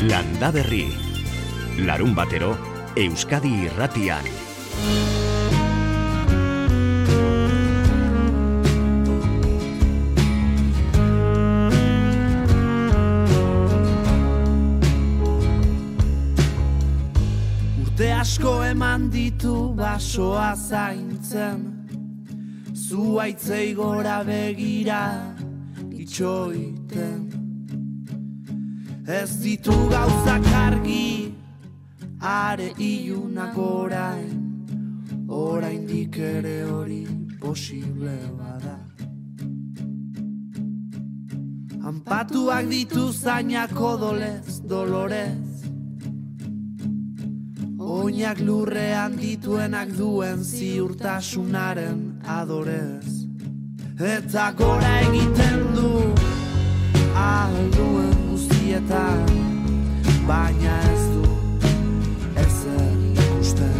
Landa Berri. Larun batero, Euskadi irratian. Urte asko eman ditu basoa zaintzen Zuaitzei gora begira itxoiten Ez ditu gauzak argi are ilunak orain. Oraindik ere hori posible bada. Anpatuak ditu zainak odolez, dolorez. Oinak lurrean dituenak duen ziurtasunaren adorez. Eta gora egiten du alduen guztietan Baina ez du ezer ikusten.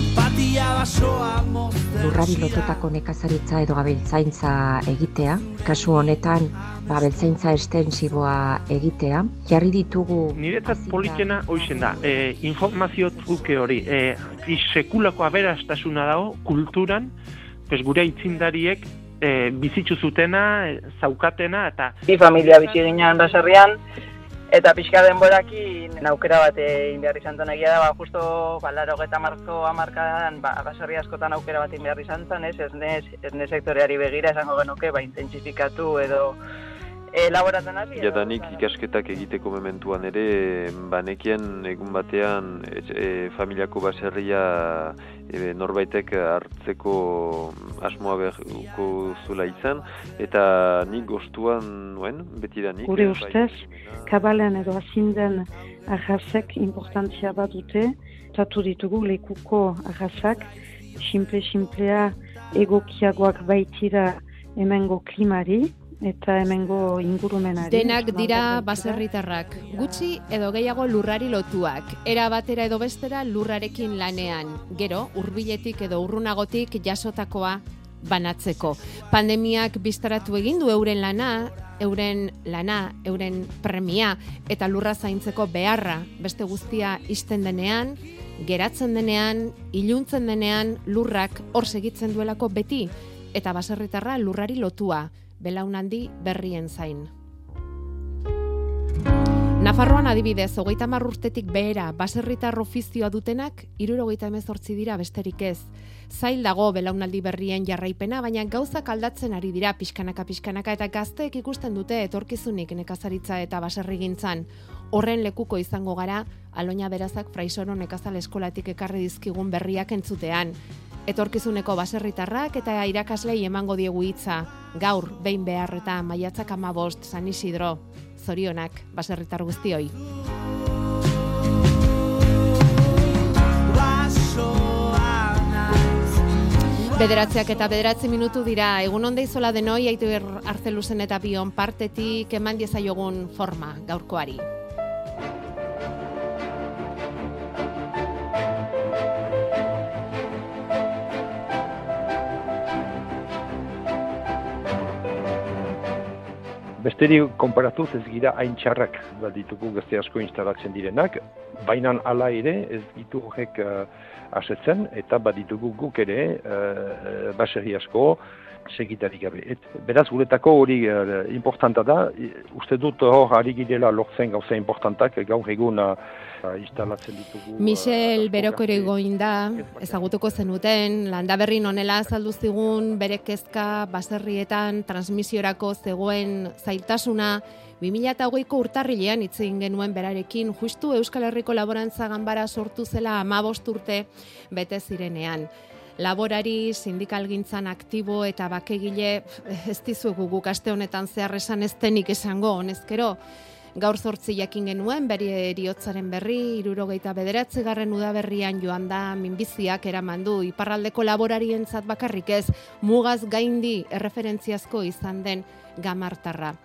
Empatia basoa mozten lurrari lotutako nekazaritza edo abeltzaintza egitea, kasu honetan ba, abeltzaintza estensiboa egitea, jarri ditugu... Niretzat politena hoizen da, e, informazio truke hori, e, sekulako aberastasuna dago kulturan, pues gure aitzindariek e, bizitzu zutena, e, zaukatena, eta Bi familia bizi ginen baserrian, eta pixka denborakin aukera bat egin behar izan zen. Egia da, ba, justo ba, laro geta marko amarkadan, ba, baserri askotan aukera bat egin behar izan zen, ez, ez, ez sektoreari begira esango genuke, ba, intensifikatu edo elaboratzen hasi. edo- Jadanik ikasketak egiteko mementuan ere, banekien egun batean e, e, familiako baserria e, norbaitek hartzeko asmoa behuko zula izan, eta nik gostuan nuen, betidanik. Gure eh, ustez, bai, kabalen edo azinden arrazek importantzia bat dute, tatu ditugu lekuko arrazak, simple-simplea egokiagoak baitira hemengo klimari, eta hemengo ingurumenari. Denak dira Baserritarrak. gutxi edo gehiago lurrari lotuak, era batera edo bestera lurrarekin lanean, gero hurbiletik edo urrunagotik jasotakoa banatzeko. Pandemiak biztaratu egin du euren lana, euren lana, euren premia eta lurra zaintzeko beharra beste guztia isten denean, geratzen denean, iluntzen denean lurrak hor segitzen duelako beti eta baserritarra lurrari lotua, belaunaldi berrien zain. Nafarroan adibidez, hogeita hamar urtetik behera, baserritar ofizioa dutenak, irurogeita emezortzi dira besterik ez. Zail dago belaunaldi berrien jarraipena, baina gauzak aldatzen ari dira pixkanaka pixkanaka eta gazteek ikusten dute etorkizunik nekazaritza eta baserrigintzan. Horren lekuko izango gara, aloina berazak fraisoro nekazal eskolatik ekarri dizkigun berriak entzutean. Etorkizuneko baserritarrak eta irakaslei emango diegu hitza. Gaur, behin behar eta maiatzak amabost, San Isidro. Zorionak, baserritar guztioi. Bederatziak eta bederatzi minutu dira, egun onde izola denoi, aitu arzeluzen eta bion partetik eman diezaiogun forma gaurkoari. Besteri konparatuz ez gira hain txarrak bat ditugu gazte asko instalatzen direnak, baina hala ere ez ditu horrek uh, asetzen eta bat ditugu guk ere uh, baserri asko segitarik gabe. Et, beraz guretako hori uh, importanta da, uste dut hor ari girela lortzen gauza importantak. Gaur egun uh, instalatzen ditugu. uh, Michel asko Beroko gazte- goin da, ez bakarrik. ezagutuko zenuten, landaberrin onela azaldu zigun bere kezka baserrietan transmisiorako zegoen zailtasuna, 2008ko urtarrilean hitz egin genuen berarekin, justu Euskal Herriko Laborantza Ganbara sortu zela amabost urte bete zirenean. Laborari, sindikalgintzan aktibo eta bakegile ez dizuegu guk aste honetan zehar esan ez denik esango, honezkero. Gaur zortzi jakin genuen, beri eriotzaren berri, irurogeita bederatzi garren udaberrian joan da minbiziak eraman du iparraldeko laborarientzat bakarrik ez, mugaz gaindi erreferentziazko izan den gamartarra.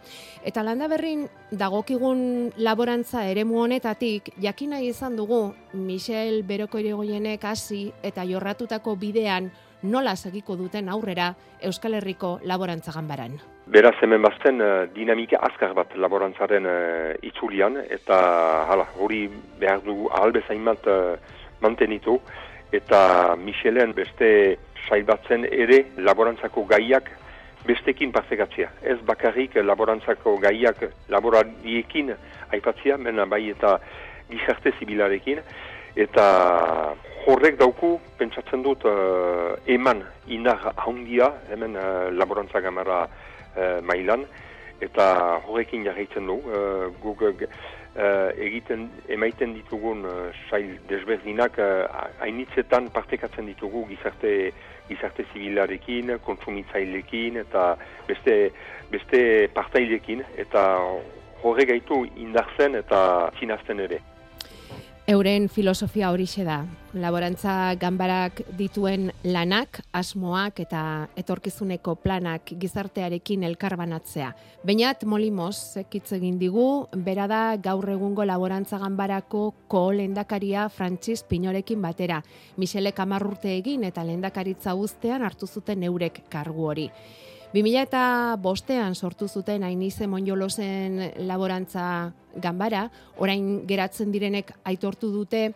Eta landa berrin dagokigun laborantza eremu honetatik jakina izan dugu Michel Beroko irigoienek hasi eta jorratutako bidean nola segiko duten aurrera Euskal Herriko laborantza ganbaran. Beraz hemen bazten uh, dinamika azkar bat laborantzaren uh, itzulian eta hala, hori behar dugu ahalbezain bat uh, mantenitu eta Michelen beste saibatzen ere laborantzako gaiak bestekin partekatzea. Ez bakarrik laborantzako gaiak laborariekin aipatzea, mena bai eta gizarte zibilarekin, eta horrek dauku, pentsatzen dut, uh, eman indar handia, hemen uh, laborantza gamara uh, mailan, eta horrekin jarraitzen du, uh, guk egiten, emaiten ditugun uh, sail desberdinak, hainitzetan partekatzen ditugu gizarte gizarte zibilarekin, kontsumitzailekin eta beste, beste partailekin eta horre gaitu indartzen eta txinazten ere. Euren filosofia horixe da. Laborantza ganbarak dituen lanak, asmoak eta etorkizuneko planak gizartearekin elkarbanatzea. Bainat Molimos ekitz egin digu, bera da gaur egungo laborantza ganbarako ko lendakaria Francis Pinorekin batera. Michele Kamarrurte egin eta lendakaritza guztean hartu zuten eurek kargu hori. 2000 eta bostean sortu zuten Ainize Monjolosen laborantza ganbara, orain geratzen direnek aitortu dute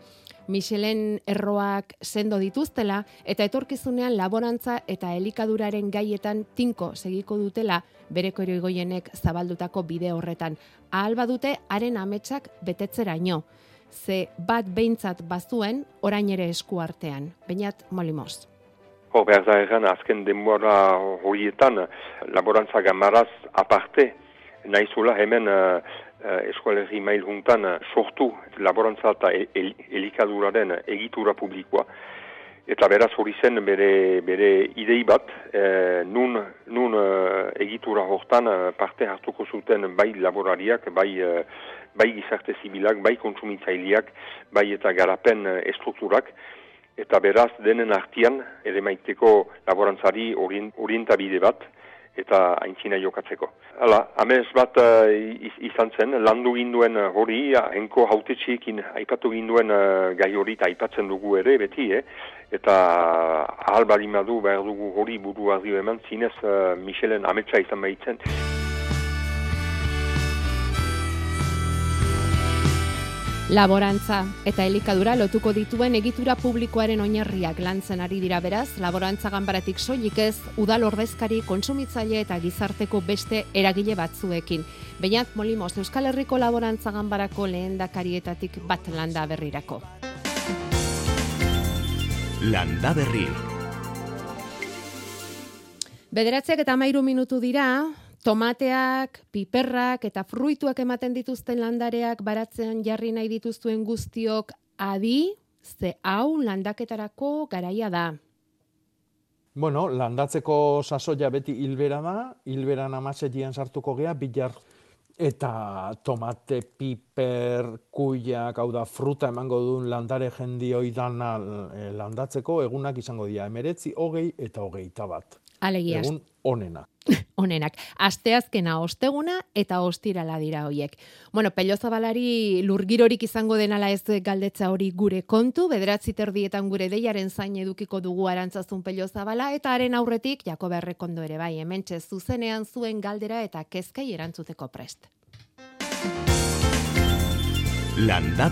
Michelen erroak sendo dituztela eta etorkizunean laborantza eta elikaduraren gaietan tinko segiko dutela bereko eroigoienek zabaldutako bide horretan. Ahal badute haren ametsak betetzeraino. Ze bat behintzat bazuen orain ere esku artean. Bainat molimos. Hor behar da egan, azken denbora horietan, laborantza gamaraz aparte, nahizula hemen uh, uh, eskualerri mail juntan sortu laborantza eta el elikaduraren egitura publikoa. Eta beraz hori zen bere, bere idei bat, uh, nun, nun egitura hortan parte hartuko zuten bai laborariak, bai, bai gizarte zibilak, bai kontsumitzaileak, bai eta garapen estrukturak, eta beraz denen artian ere maiteko laborantzari orientabide bat eta aintzina jokatzeko. Hala, amez bat uh, izan zen, landu ginduen hori, henko hautetxeekin aipatu ginduen uh, gai hori eta aipatzen dugu ere, beti, eh? eta ahal balimadu behar dugu hori buru ardio eman, zinez uh, Michelen ametsa izan behitzen. Laborantza eta elikadura lotuko dituen egitura publikoaren oinarriak lantzen ari dira beraz, laborantza ganbaratik soilik ez, udal ordezkari, konsumitzaile eta gizarteko beste eragile batzuekin. Beinat Molimos Euskal Herriko laborantza ganbarako lehendakarietatik bat landa berrirako. Landa berri. Bederatziak eta mairu minutu dira, tomateak, piperrak eta fruituak ematen dituzten landareak baratzean jarri nahi dituzuen guztiok adi, ze hau landaketarako garaia da. Bueno, landatzeko sasoia beti hilbera da, hilberan amasetian sartuko gea, bilar eta tomate, piper, kuiak, hau da, fruta emango duen landare jendi dana eh, landatzeko, egunak izango dira, emeretzi, hogei eta hogei bat. Alegia. Egun onena. Onenak. Asteazkena osteguna eta ostirala dira hoiek. Bueno, Pellozabalari lurgirorik izango denala ez galdetza hori gure kontu, bederatzi terdietan gure deiaren zain edukiko dugu arantzazun Pellozabala eta haren aurretik jako berrekondo ere bai, hementxe zuzenean zuen galdera eta kezkai erantzuteko prest. Landa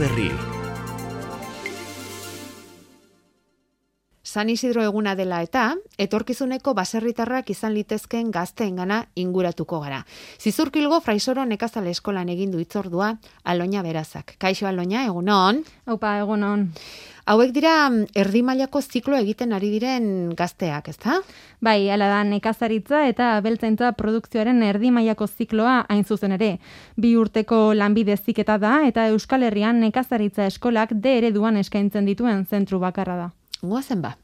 San Isidro eguna dela eta etorkizuneko baserritarrak izan litezkeen gazteengana inguratuko gara. Zizurkilgo fraisoro nekazale eskolan egin du itzordua Aloña Berazak. Kaixo Aloña, egunon. Aupa, egunon. Hauek dira mm, erdi mailako ziklo egiten ari diren gazteak, ezta? Bai, ala da nekazaritza eta beltzaintza produkzioaren erdi mailako zikloa hain zuzen ere. Bi urteko lanbide ziketa da eta Euskal Herrian nekazaritza eskolak de ereduan eskaintzen dituen zentru bakarra da. Goazen ba.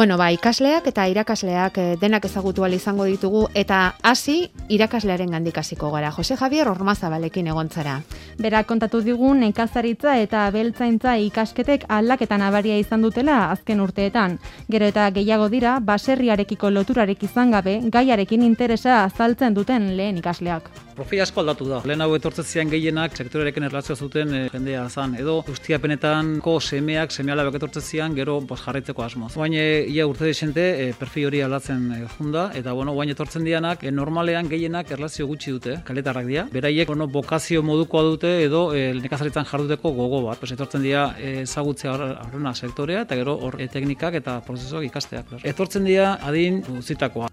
Bueno, ba, ikasleak eta irakasleak eh, denak ezagutu izango ditugu eta hasi irakaslearen gandik hasiko gara. Jose Javier Ormazabalekin egontzara. Berak kontatu digu nekazaritza eta beltzaintza ikasketek aldaketan abaria izan dutela azken urteetan. Gero eta gehiago dira, baserriarekiko loturarek izan gabe, gaiarekin interesa azaltzen duten lehen ikasleak. Profil asko aldatu da. Lehen hau etortzen zian gehienak sektorerekin erlazioa zuten e, jendea zan. Edo ustiapenetanko semeak, semealabek etortzen zian, gero bos, jarraitzeko asmoz. Baina ia urte desente e, perfil hori aldatzen e, junda, eta bueno, guain etortzen dianak, e, normalean gehienak erlazio gutxi dute, kaletarrak dira. Beraiek, bueno, bokazio modukoa dute edo e, nekazaritzan jarduteko gogo bat. Pues, etortzen dira ezagutzea horrena sektorea, eta gero hor e, teknikak eta prozesuak ikasteak. Etortzen dira adin uzitakoa.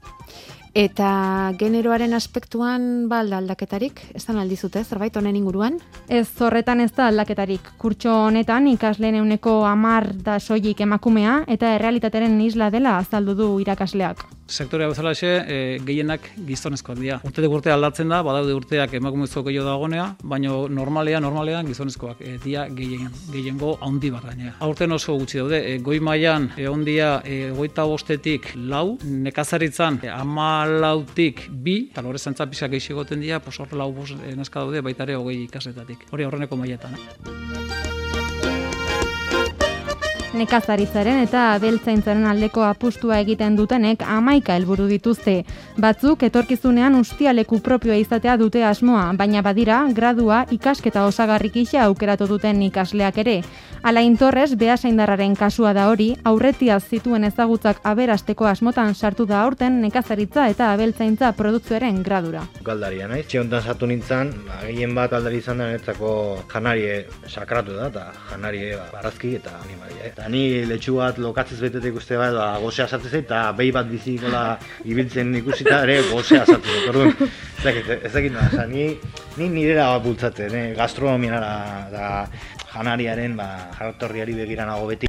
Eta generoaren aspektuan ba aldaketarik, ez da aldizute, zerbait honen inguruan? Ez horretan ez da aldaketarik. Kurtxo honetan ikasleen euneko amar da soilik emakumea eta errealitateren isla dela azaldu du irakasleak sektorea bezala xe, e, gehienak gizonezkoak dira. Urte de urte aldatzen da, badaude urteak emakumezko gehiago dagonea, baina normalean, normalean gizonezkoak e, dia gehien, gehiengo handi bat gainea. Aurten oso gutxi daude, e, goi mailan e, ondia e, goita bostetik lau, nekazaritzan e, ama lautik bi, eta lore zantza pisa gehiagoten dira, pos hor lau bost e, daude baitare hogei ikasetatik. Hori aurreneko mailetan. Eh? Nekazaritzaren eta abeltzaintzaren aldeko apustua egiten dutenek amaika helburu dituzte. Batzuk etorkizunean ustialeku propioa izatea dute asmoa, baina badira gradua ikasketa osagarrik isa aukeratu duten ikasleak ere. Alain Torres, behasaindarraren kasua da hori, aurretia zituen ezagutzak aberasteko asmotan sartu da aurten nekazaritza eta abeltzaintza produkzioaren gradura. Galdaria, naiz? Txiontan sartu nintzen, gehien bat aldari izan da netzako janarie sakratu da, eta janarie ba, barazki eta animalia. Eta ni letxu bat lokatzez betetek uste bat, ba, gozea sartu zait, eta behi bat bizikola ibiltzen ikusita ere gozea sartu zait. Orduan, ez dakit, ez ni, ni nirera bat bultzatzen, eh? gastronomiara da janariaren ba, jartorriari begiranago beti.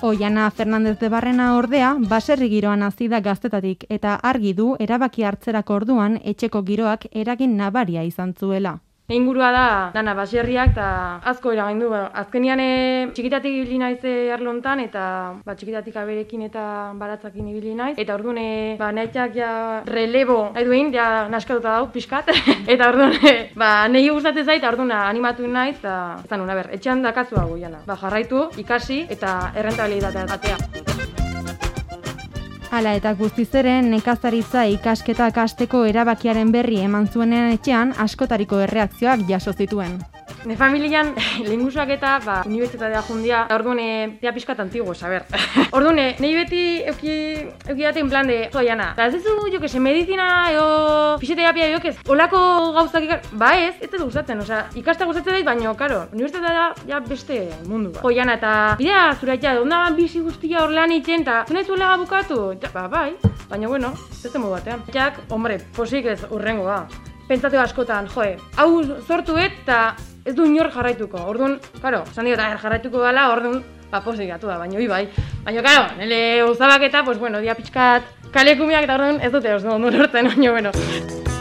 Oiana Fernandez de Barrena ordea, baserri giroan hasi da gaztetatik eta argi du erabaki hartzerako orduan etxeko giroak eragin nabaria izan zuela. Ingurua da dana baserriak eta asko eragaindu. Ba, azkenian e, txikitatik ibili naiz e, arlontan eta ba, txikitatik aberekin eta baratzakin ibili naiz. Eta orduan e, ba, nahiak ja relebo nahi duin, ja naskatuta dau, pixkat. eta orduan e, ba, nahi gustatzen zait, orduan animatu naiz eta zan ber, etxean dakazu hau jana. Ba, jarraitu, ikasi eta errentabilitatea atea. Hala eta guztiz ere nekazaritza ikasketa kasteko erabakiaren berri eman zuenean etxean askotariko erreakzioak jaso zituen. Ne familian lingusuak eta ba, unibertsitatea jundia, orduan ea pixkat antigo, saber. orduan, nahi beti euki, euki daten plan de, zoiana, eta ez duzu, jo que se medizina, eo, pixete apia, jo que olako gauzak ikar, ba ez, ez dut gustatzen, osea, ikasta gustatzen dait, baina, karo, unibertsitatea da, ja beste mundu, ba. Zoiana, eta bidea, zure etxea, onda bizi guztia hor lan itzen, eta zunez zuela bukatu, eta, ba, bai, baina, bueno, ez modu batean. Jak, hombre, posik ez urrengoa. Pentsatu askotan, joe, hau sortu eta ez du inor jarraituko. Orduan, claro, esan dio, jarraituko gala, orduan, ba, posik da, baina, bai. Baina, claro, nire uzabak eta, pues, bueno, dia pixkat kalekumiak eta orduan ez dute, oso, ondo lortzen, baina, bueno.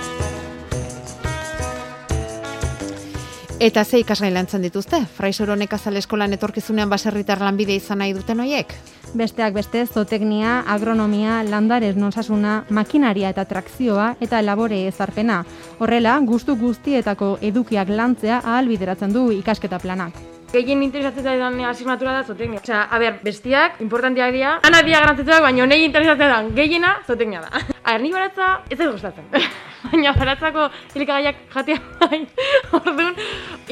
Eta ze ikasgai lantzen dituzte? Fraisoro nekazal eskolan etorkizunean baserritar lanbide izan nahi duten hoiek? Besteak beste, zoteknia, agronomia, landarez nosasuna, makinaria eta trakzioa eta labore ezarpena. Horrela, gustu guztietako edukiak lantzea ahalbideratzen du ikasketa planak. Gehien interesatzen zaidan asignatura da zoteknia. Osea, a ber, bestiak, importantiak dira, anak dira garantzitzen baina nahi interesatzen da, gehiena zoteknia da. A ni baratza ez ez gustatzen. baina baratzako helikagaiak jatea bai, orduan,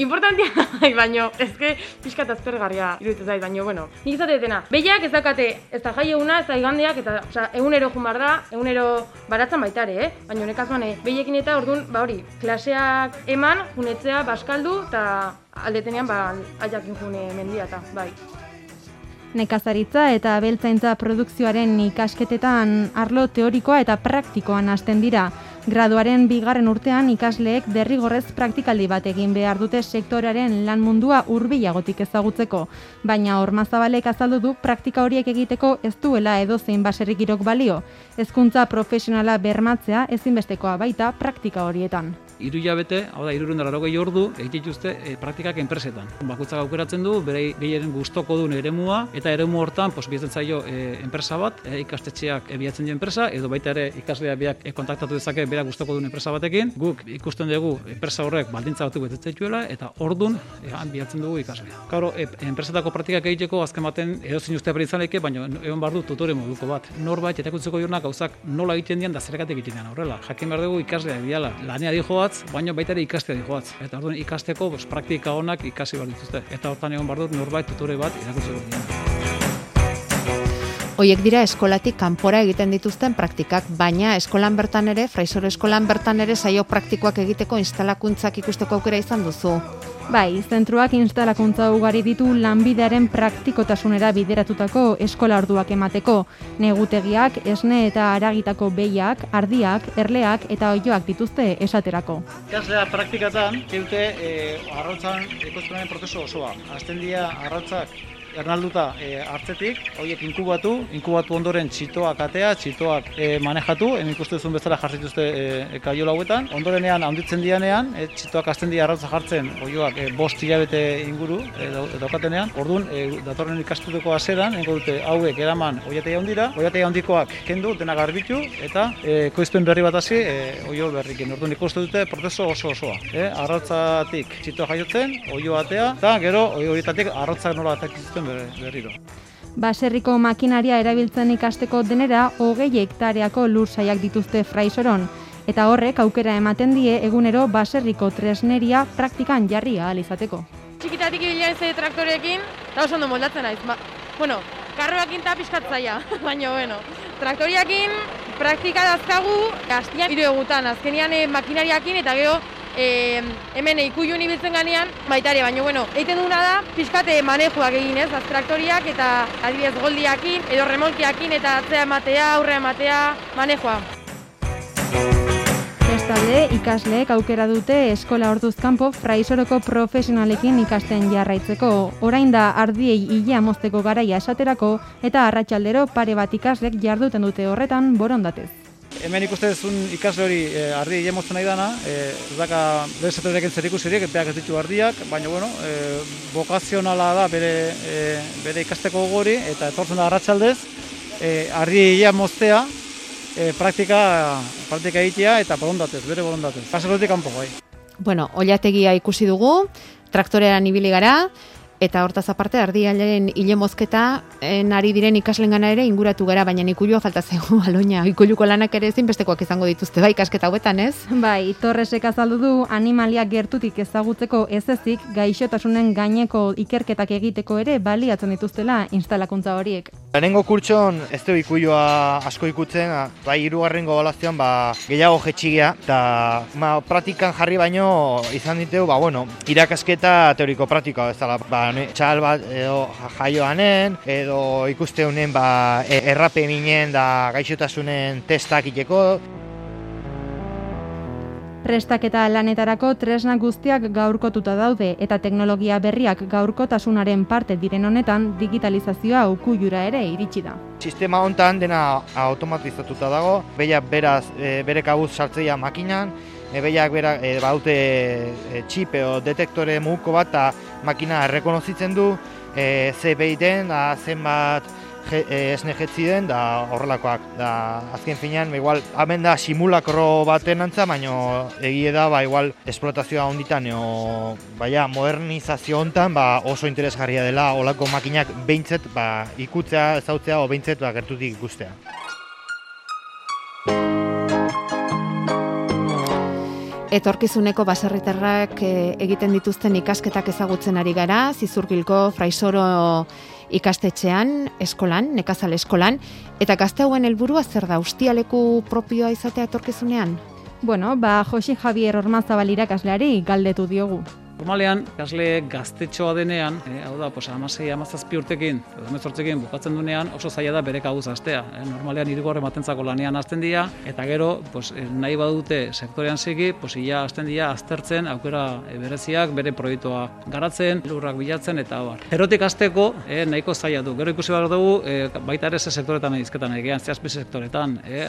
importantia bai, baina ezke pixka eta azpergarria iruditzen zait, baina, bueno, nik izate detena. Behiak ez dakate, ez da jai eguna, ez da igandeak, eta, osea, egunero jumar da, egunero baratzen baitare, eh? Baina honek azuan, behiekin eta orduan, ba hori, klaseak eman, junetzea, baskaldu, eta aldetenean ba aiakin june mendia eta bai. Nekazaritza eta abeltzaintza produkzioaren ikasketetan arlo teorikoa eta praktikoan hasten dira. Graduaren bigarren urtean ikasleek derrigorrez praktikaldi bat egin behar dute sektorearen lan mundua urbilagotik ezagutzeko. Baina ormazabalek azaldu du praktika horiek egiteko ez duela edo zein baserrik balio. Hezkuntza profesionala bermatzea ezinbestekoa baita praktika horietan iru jabete, hau da, irurun dara ordu, egite dituzte e, praktikak enpresetan. Bakutzak aukeratzen du, bere gehien gustoko duen eremua, eta eremu hortan, pos, zaio e, enpresa bat, e, ikastetxeak ebiatzen duen enpresa, edo baita ere ikaslea biak e, kontaktatu dezake bera gustoko duen enpresa batekin, guk ikusten dugu enpresa horrek baldintza batzuk betetzetuela, eta ordun e, biatzen dugu ikaslea. Kauro, e, enpresetako praktikak egiteko azken baten edo zin uste izan baina egon bardu tutore moduko bat. Norbait, eta kutzeko gauzak nola egiten dian da zergatik egiten dian horrela. Jakin behar dugu ikaslea diala. Lanea dijoa dijoatz, baina baita ere ikastea dijoatz. Eta orduan ikasteko pues, praktika onak ikasi behar dituzte. Eta hortan egon behar dut norbait tutore bat irakurtzeko dira. Hoiek dira eskolatik kanpora egiten dituzten praktikak, baina eskolan bertan ere, fraisoro eskolan bertan ere saio praktikoak egiteko instalakuntzak ikusteko aukera izan duzu. Bai, zentruak instalakuntza ugari ditu lanbidearen praktikotasunera bideratutako eskola orduak emateko. Negutegiak, esne eta aragitako behiak, ardiak, erleak eta oioak dituzte esaterako. Ikaslea praktikatan, dute e, arrautzan ekoizpenaren prozesu osoa. Azten dira arrautzak ernalduta e, hartzetik, horiek inkubatu, inkubatu ondoren txitoak atea, txitoak e, manejatu, hemen ikusten duzun bezala jarrituzte e, e, kaiola hauetan. Ondorenean, handitzen dianean, e, txitoak azten dira arrautza jartzen, oioak e, bost hilabete inguru e, daukatenean. Orduan, e, datorren ikastuteko aseran, engo dute hauek eraman oiatei handira, oiatei handikoak kendu, dena garbitu, eta e, koizpen berri bat hasi, e, oio berrikin. Orduan, ikusten dute prozeso oso osoa. E, arrautzatik txitoa jaiotzen, oio atea, eta gero, oio horietatik arrautzak nola berriro. Baserriko makinaria erabiltzen ikasteko denera, hogei hektareako lur saiak dituzte fraisoron, eta horrek aukera ematen die egunero baserriko tresneria praktikan jarri ahal izateko. Txikitatik ibilean zei traktorekin, eta oso ondo moldatzen naiz. Ba, bueno, karroakin eta pixkatzaia, baina bueno. Traktoriakin praktika dazkagu, hastian hiru egutan, azkenian eh, makinariakin eta gero e, hemen ikuiun ibiltzen ganean, baita ere, baina bueno, egiten duguna da, pixkate manejuak egin ez, traktoriak eta adibidez goldiakin, edo remolkiakin eta atzea ematea, aurre ematea, manejoa. Bestalde, ikasleek aukera dute eskola orduzkanpo fraisoroko profesionalekin ikasten jarraitzeko. Orain da ardiei hilea mozteko garaia esaterako eta arratsaldero pare bat ikaslek jarduten dute horretan borondatez. Hemen ikuste duzun ikasle hori e, ardi jemotzen nahi dana, e, ez daka sektorekin zer ikusirik, epeak ez ditu ardiak, baina bueno, e, bokazionala da bere, e, bere ikasteko gori, eta etortzen da arratsaldez, e, ardi moztea, e, praktika, praktika egitea eta borondatez, bere borondatez. Pasakotik kanpo bai. Bueno, oliategia ikusi dugu, traktorean ibili gara, Eta hortaz aparte, ardialen hile mozketa nari diren ikaslengana ere inguratu gara, baina ikulua falta zego, aloina. Ikuluko lanak ere ezin bestekoak izango dituzte, bai, ikasketa hauetan, ez? Bai, torresek azaldu du animalia gertutik ezagutzeko ez ezik, gaixotasunen gaineko ikerketak egiteko ere baliatzen dituztela instalakuntza horiek. Lehenengo kurtson ez du ikulua asko ikutzen, bai, irugarrengo balazioan ba, gehiago jetxigea, eta ma, pratikan jarri baino izan diteu, ba, bueno, irakasketa teoriko praktikoa ez dela, ba, txal bat edo jaioanen, edo ikuste honen ba, e, errape minen da gaixotasunen testak iteko. Prestak eta lanetarako tresna guztiak gaurkotuta daude eta teknologia berriak gaurkotasunaren parte diren honetan digitalizazioa ukujura ere iritsi da. Sistema hontan dena automatizatuta dago, beia beraz e, bere kabuz sartzea makinan, ebeiak bera e, baute e, txip edo detektore muguko bat eta makina errekonozitzen du e, ze behiten da zenbat je, e, esne jetzi den da horrelakoak. Da azken finean igual hemen da simulakro baten antza baino egie da ba igual esplotazioa honditan o baia modernizazio hontan ba oso interesgarria dela olako makinak beintzet ba ikutzea ezautzea o beintzet ba gertutik ikustea Etorkizuneko baserritarrak eh, egiten dituzten ikasketak ezagutzen ari gara, zizurgilko fraisoro ikastetxean, eskolan, nekazal eskolan, eta gazte hauen helburua zer da, ustialeku propioa izatea etorkizunean? Bueno, ba, Josi Javier Ormazabal irakasleari galdetu diogu. Normalean, ikasle gaztetxoa denean, e, hau da, pues, amasei, amazazpi urtekin, edo emezortzekin bukatzen dunean, oso zaila da bere kabuz astea. E, normalean, irigorre matentzako lanean azten dira, eta gero, pues, e, nahi badute sektorean segi, pues, ia azten dira aztertzen, aukera e, bereziak, bere proiektua garatzen, lurrak bilatzen, eta bar. Erotik azteko, e, nahiko zaila du. Gero ikusi behar dugu, e, baita ere ze sektoretan izketan, egean, zehazpi sektoretan, e,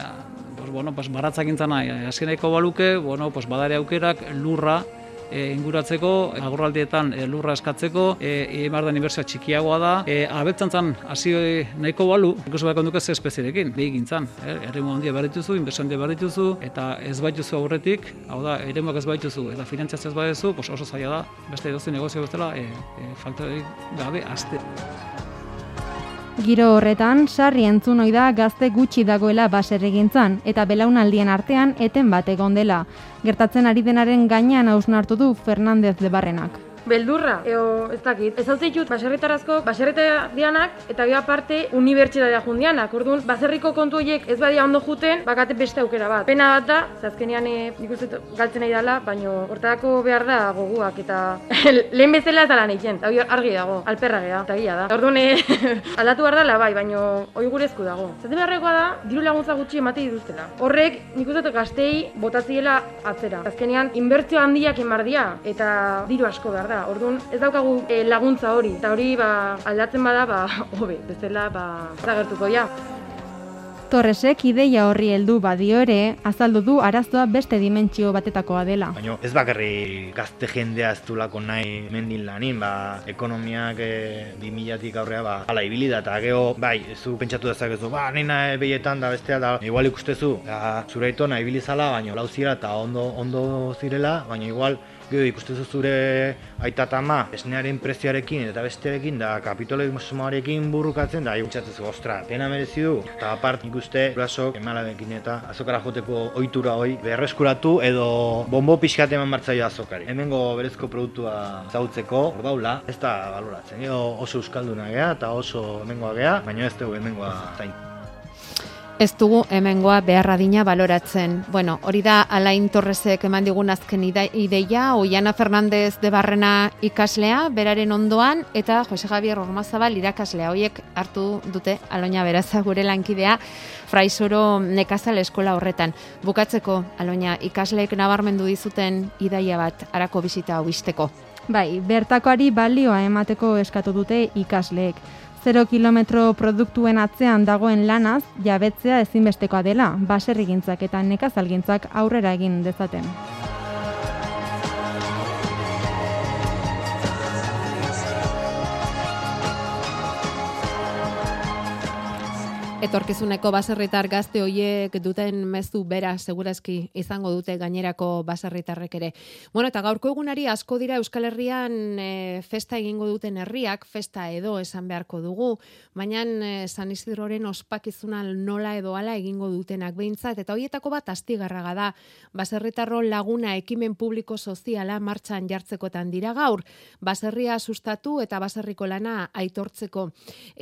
pues, bueno, pues, nahi, azken nahiko baluke, bueno, pues, badare aukerak lurra e, inguratzeko, agurraldietan e, lurra eskatzeko, e, da inbertsioa txikiagoa da, e, abetzantzan hasi nahiko balu, ikusi behar konduke ze espezierekin, behi gintzan, e, errimo handia behar dituzu, inbertsio handia behar dituzu, eta ez baituzu aurretik, hau da, ere ez baituzu, eta finantziazio ez baituzu, oso zaila da, beste edozi negozio bestela, e, e, faktorik gabe, azte. Giro horretan, sarri entzun da gazte gutxi dagoela baserrigintzan eta belaunaldien artean eten bat egon dela. Gertatzen ari denaren gainean hausnartu du Fernandez de Barrenak. Beldurra, eo, ez dakit. Ez hau zeitut, baserritarazko, baserrita dianak, eta gero aparte, unibertsitatea jundianak. Orduan, baserriko kontu horiek ez badia ondo juten, bakate beste aukera bat. Pena bat da, ze azkenean e, nik uste galtzen nahi dela, baino hortarako behar da goguak, eta lehen bezala ez dala nahi jen, argi dago, alperra gea, eta gila da. Orduan, e, aldatu behar dela bai, baino hori gure esku dago. Zate beharrekoa da, diru laguntza gutxi emate dituztela. Horrek, nik uste gaztei botaziela atzera. Azkenean, inbertzio handiak inbardia, eta diru asko behar da. Orduan, ez daukagu eh, laguntza hori, eta hori ba, aldatzen bada, ba, hobe, bezala, ba, zagertuko ja. Torresek ideia horri heldu badio ere, azaldu du arazoa beste dimentsio batetakoa dela. Baina ez bakarri gazte jendea ez dulako nahi mendin lanin, ba, ekonomiak e, 2000-tik aurrea, ba, ala ibili da, eta geho, bai, zu pentsatu dezakezu, ba, nina behietan da bestea da, igual ikustezu, ja, zure aitona ibili zala, baina lau zira eta ondo, ondo zirela, baina igual, Gero ikustezu zure aita eta ama esnearen prezioarekin eta bestearekin da kapitalismoarekin burrukatzen da ikutsatzen ostra, pena merezi du. Eta apart ikuste gurasok emalabekin eta azokara joteko ohitura hoi berreskuratu edo bombo pixkat eman martzaio azokari. Hemengo berezko produktua zautzeko, ordaula, ez da baloratzen. Gero oso euskalduna gea eta oso hemengoa gea, baina ez dugu hemengoa zain. Ez dugu hemengoa beharra dina baloratzen. Bueno, hori da Alain Torresek eman digun azken ide- ideia, Oiana Fernandez de Barrena ikaslea, beraren ondoan, eta Jose Javier Ormazabal irakaslea. Hoiek hartu dute Aloña Beraza gure lankidea, Fraisoro nekazal eskola horretan. Bukatzeko, Aloña, ikasleek nabarmendu dizuten idaia bat arako bisita hau. Bai, bertakoari balioa emateko eskatu dute ikasleek. 0 kilometro produktuen atzean dagoen lanaz, jabetzea ezinbestekoa dela, baserrigintzak eta nekazalgintzak aurrera egin dezaten. Etorkizuneko baserritar gazte hoiek duten mezu bera segurazki izango dute gainerako baserritarrek ere. Bueno, eta gaurko egunari asko dira Euskal Herrian e, festa egingo duten herriak, festa edo esan beharko dugu, baina e, San Isidroren ospakizuna nola edo ala egingo dutenak behintzat, eta hoietako bat astigarraga da, baserritarro laguna ekimen publiko soziala martxan jartzekotan dira gaur, baserria sustatu eta baserriko lana aitortzeko.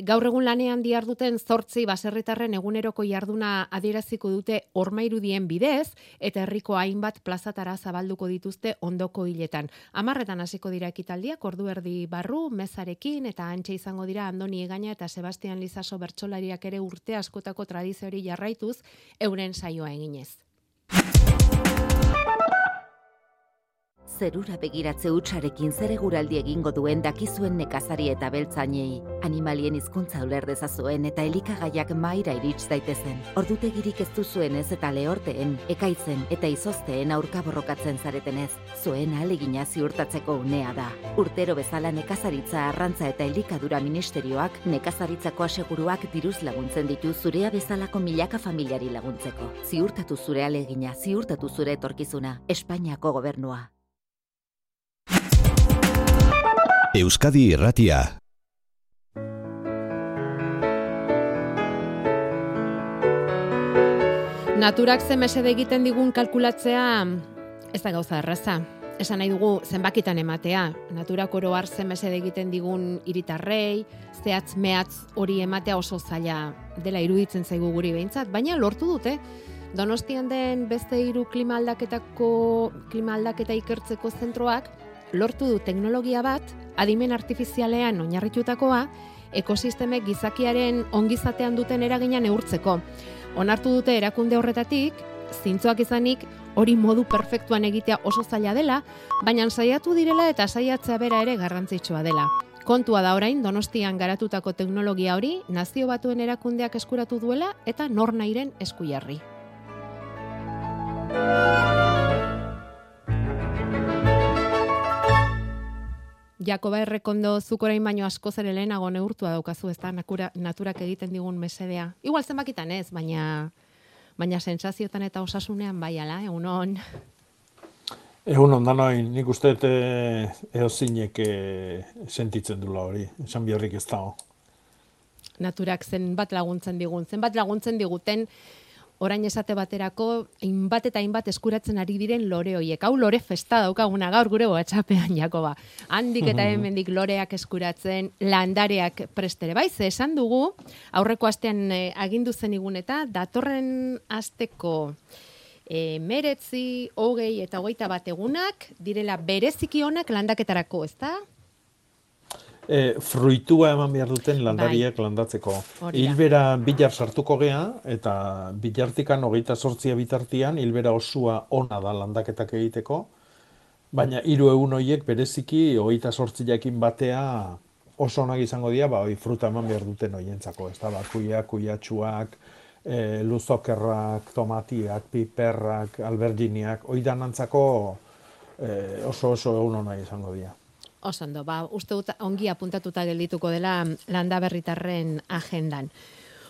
Gaur egun lanean diharduten zortzi baserritarren eguneroko jarduna adieraziko dute ormairudien bidez, eta herriko hainbat plazatara zabalduko dituzte ondoko hiletan. Amarretan hasiko dira ekitaldiak, ordu erdi barru, mezarekin, eta antxe izango dira Andoni Egaña eta Sebastian Lizaso bertsolariak ere urte askotako tradiziori jarraituz, euren saioa eginez. Zerura begiratze hutsarekin zer eguraldi egingo duen dakizuen nekazari eta beltzainei. Animalien hizkuntza uler dezazuen eta elikagaiak maira irits daitezen. Ordutegirik ez duzuen ez eta lehorteen, ekaitzen eta izozteen aurka borrokatzen zaretenez. Zuen ahalegina ziurtatzeko unea da. Urtero bezala nekazaritza arrantza eta elikadura ministerioak nekazaritzako aseguruak diruz laguntzen ditu zurea bezalako milaka familiari laguntzeko. Ziurtatu zure alegina, ziurtatu zure etorkizuna. Espainiako gobernua. Euskadi Irratia. Naturak ze mesede egiten digun kalkulatzea ez da gauza erraza. Esan nahi dugu zenbakitan ematea. Naturak oro har egiten digun hiritarrei, zehatz mehatz hori ematea oso zaila dela iruditzen zaigu guri behintzat, baina lortu dute. Donostian den beste hiru klima aldaketako klima aldaketa ikertzeko zentroak lortu du teknologia bat adimen artifizialean oinarritutakoa ekosistemek gizakiaren ongizatean duten eragina neurtzeko. Onartu dute erakunde horretatik, zintzoak izanik hori modu perfektuan egitea oso zaila dela, baina saiatu direla eta saiatzea bera ere garrantzitsua dela. Kontua da orain Donostian garatutako teknologia hori nazio batuen erakundeak eskuratu duela eta nor nahiren eskujarri. Jakoba errekondo zuk orain baino asko ere lehenago neurtua daukazu, ez da, nakura, naturak egiten digun mesedea. Igual zenbakitan ez, baina baina sensaziotan eta osasunean bai ala, egun on. Egun ondanoi, nik uste e, eozinek e, sentitzen dula hori, esan biharrik ez dago. naturak zenbat laguntzen digun, zenbat laguntzen diguten orain esate baterako hainbat eta hainbat eskuratzen ari diren lore hoiek. Hau lore festa daukaguna gaur gure WhatsAppean Jakoba. Handik eta hemendik loreak eskuratzen, landareak prestere bai, ze esan dugu aurreko astean eh, agindu zen igun eta datorren asteko e, meretzi, hogei eta hogeita bat egunak direla bereziki onak landaketarako, ezta? E, fruitua eman behar duten landariak landatzeko. Bai. Da. Hilbera bilar sartuko gea, eta bilartikan hogeita sortzia bitartian, hilbera osua ona da landaketak egiteko, baina hiru egun horiek bereziki hogeita sortziakin batea oso onak izango dira, ba, hoi fruta eman behar duten hoientzako, ez da, ba, kuiak, kuiatxuak, e, luzokerrak, tomatiak, piperrak, alberginiak, hoi danantzako e, oso oso egun onak izango dira. Oso ondo, ba, uste dut ongi apuntatuta geldituko dela landa berritarren agendan.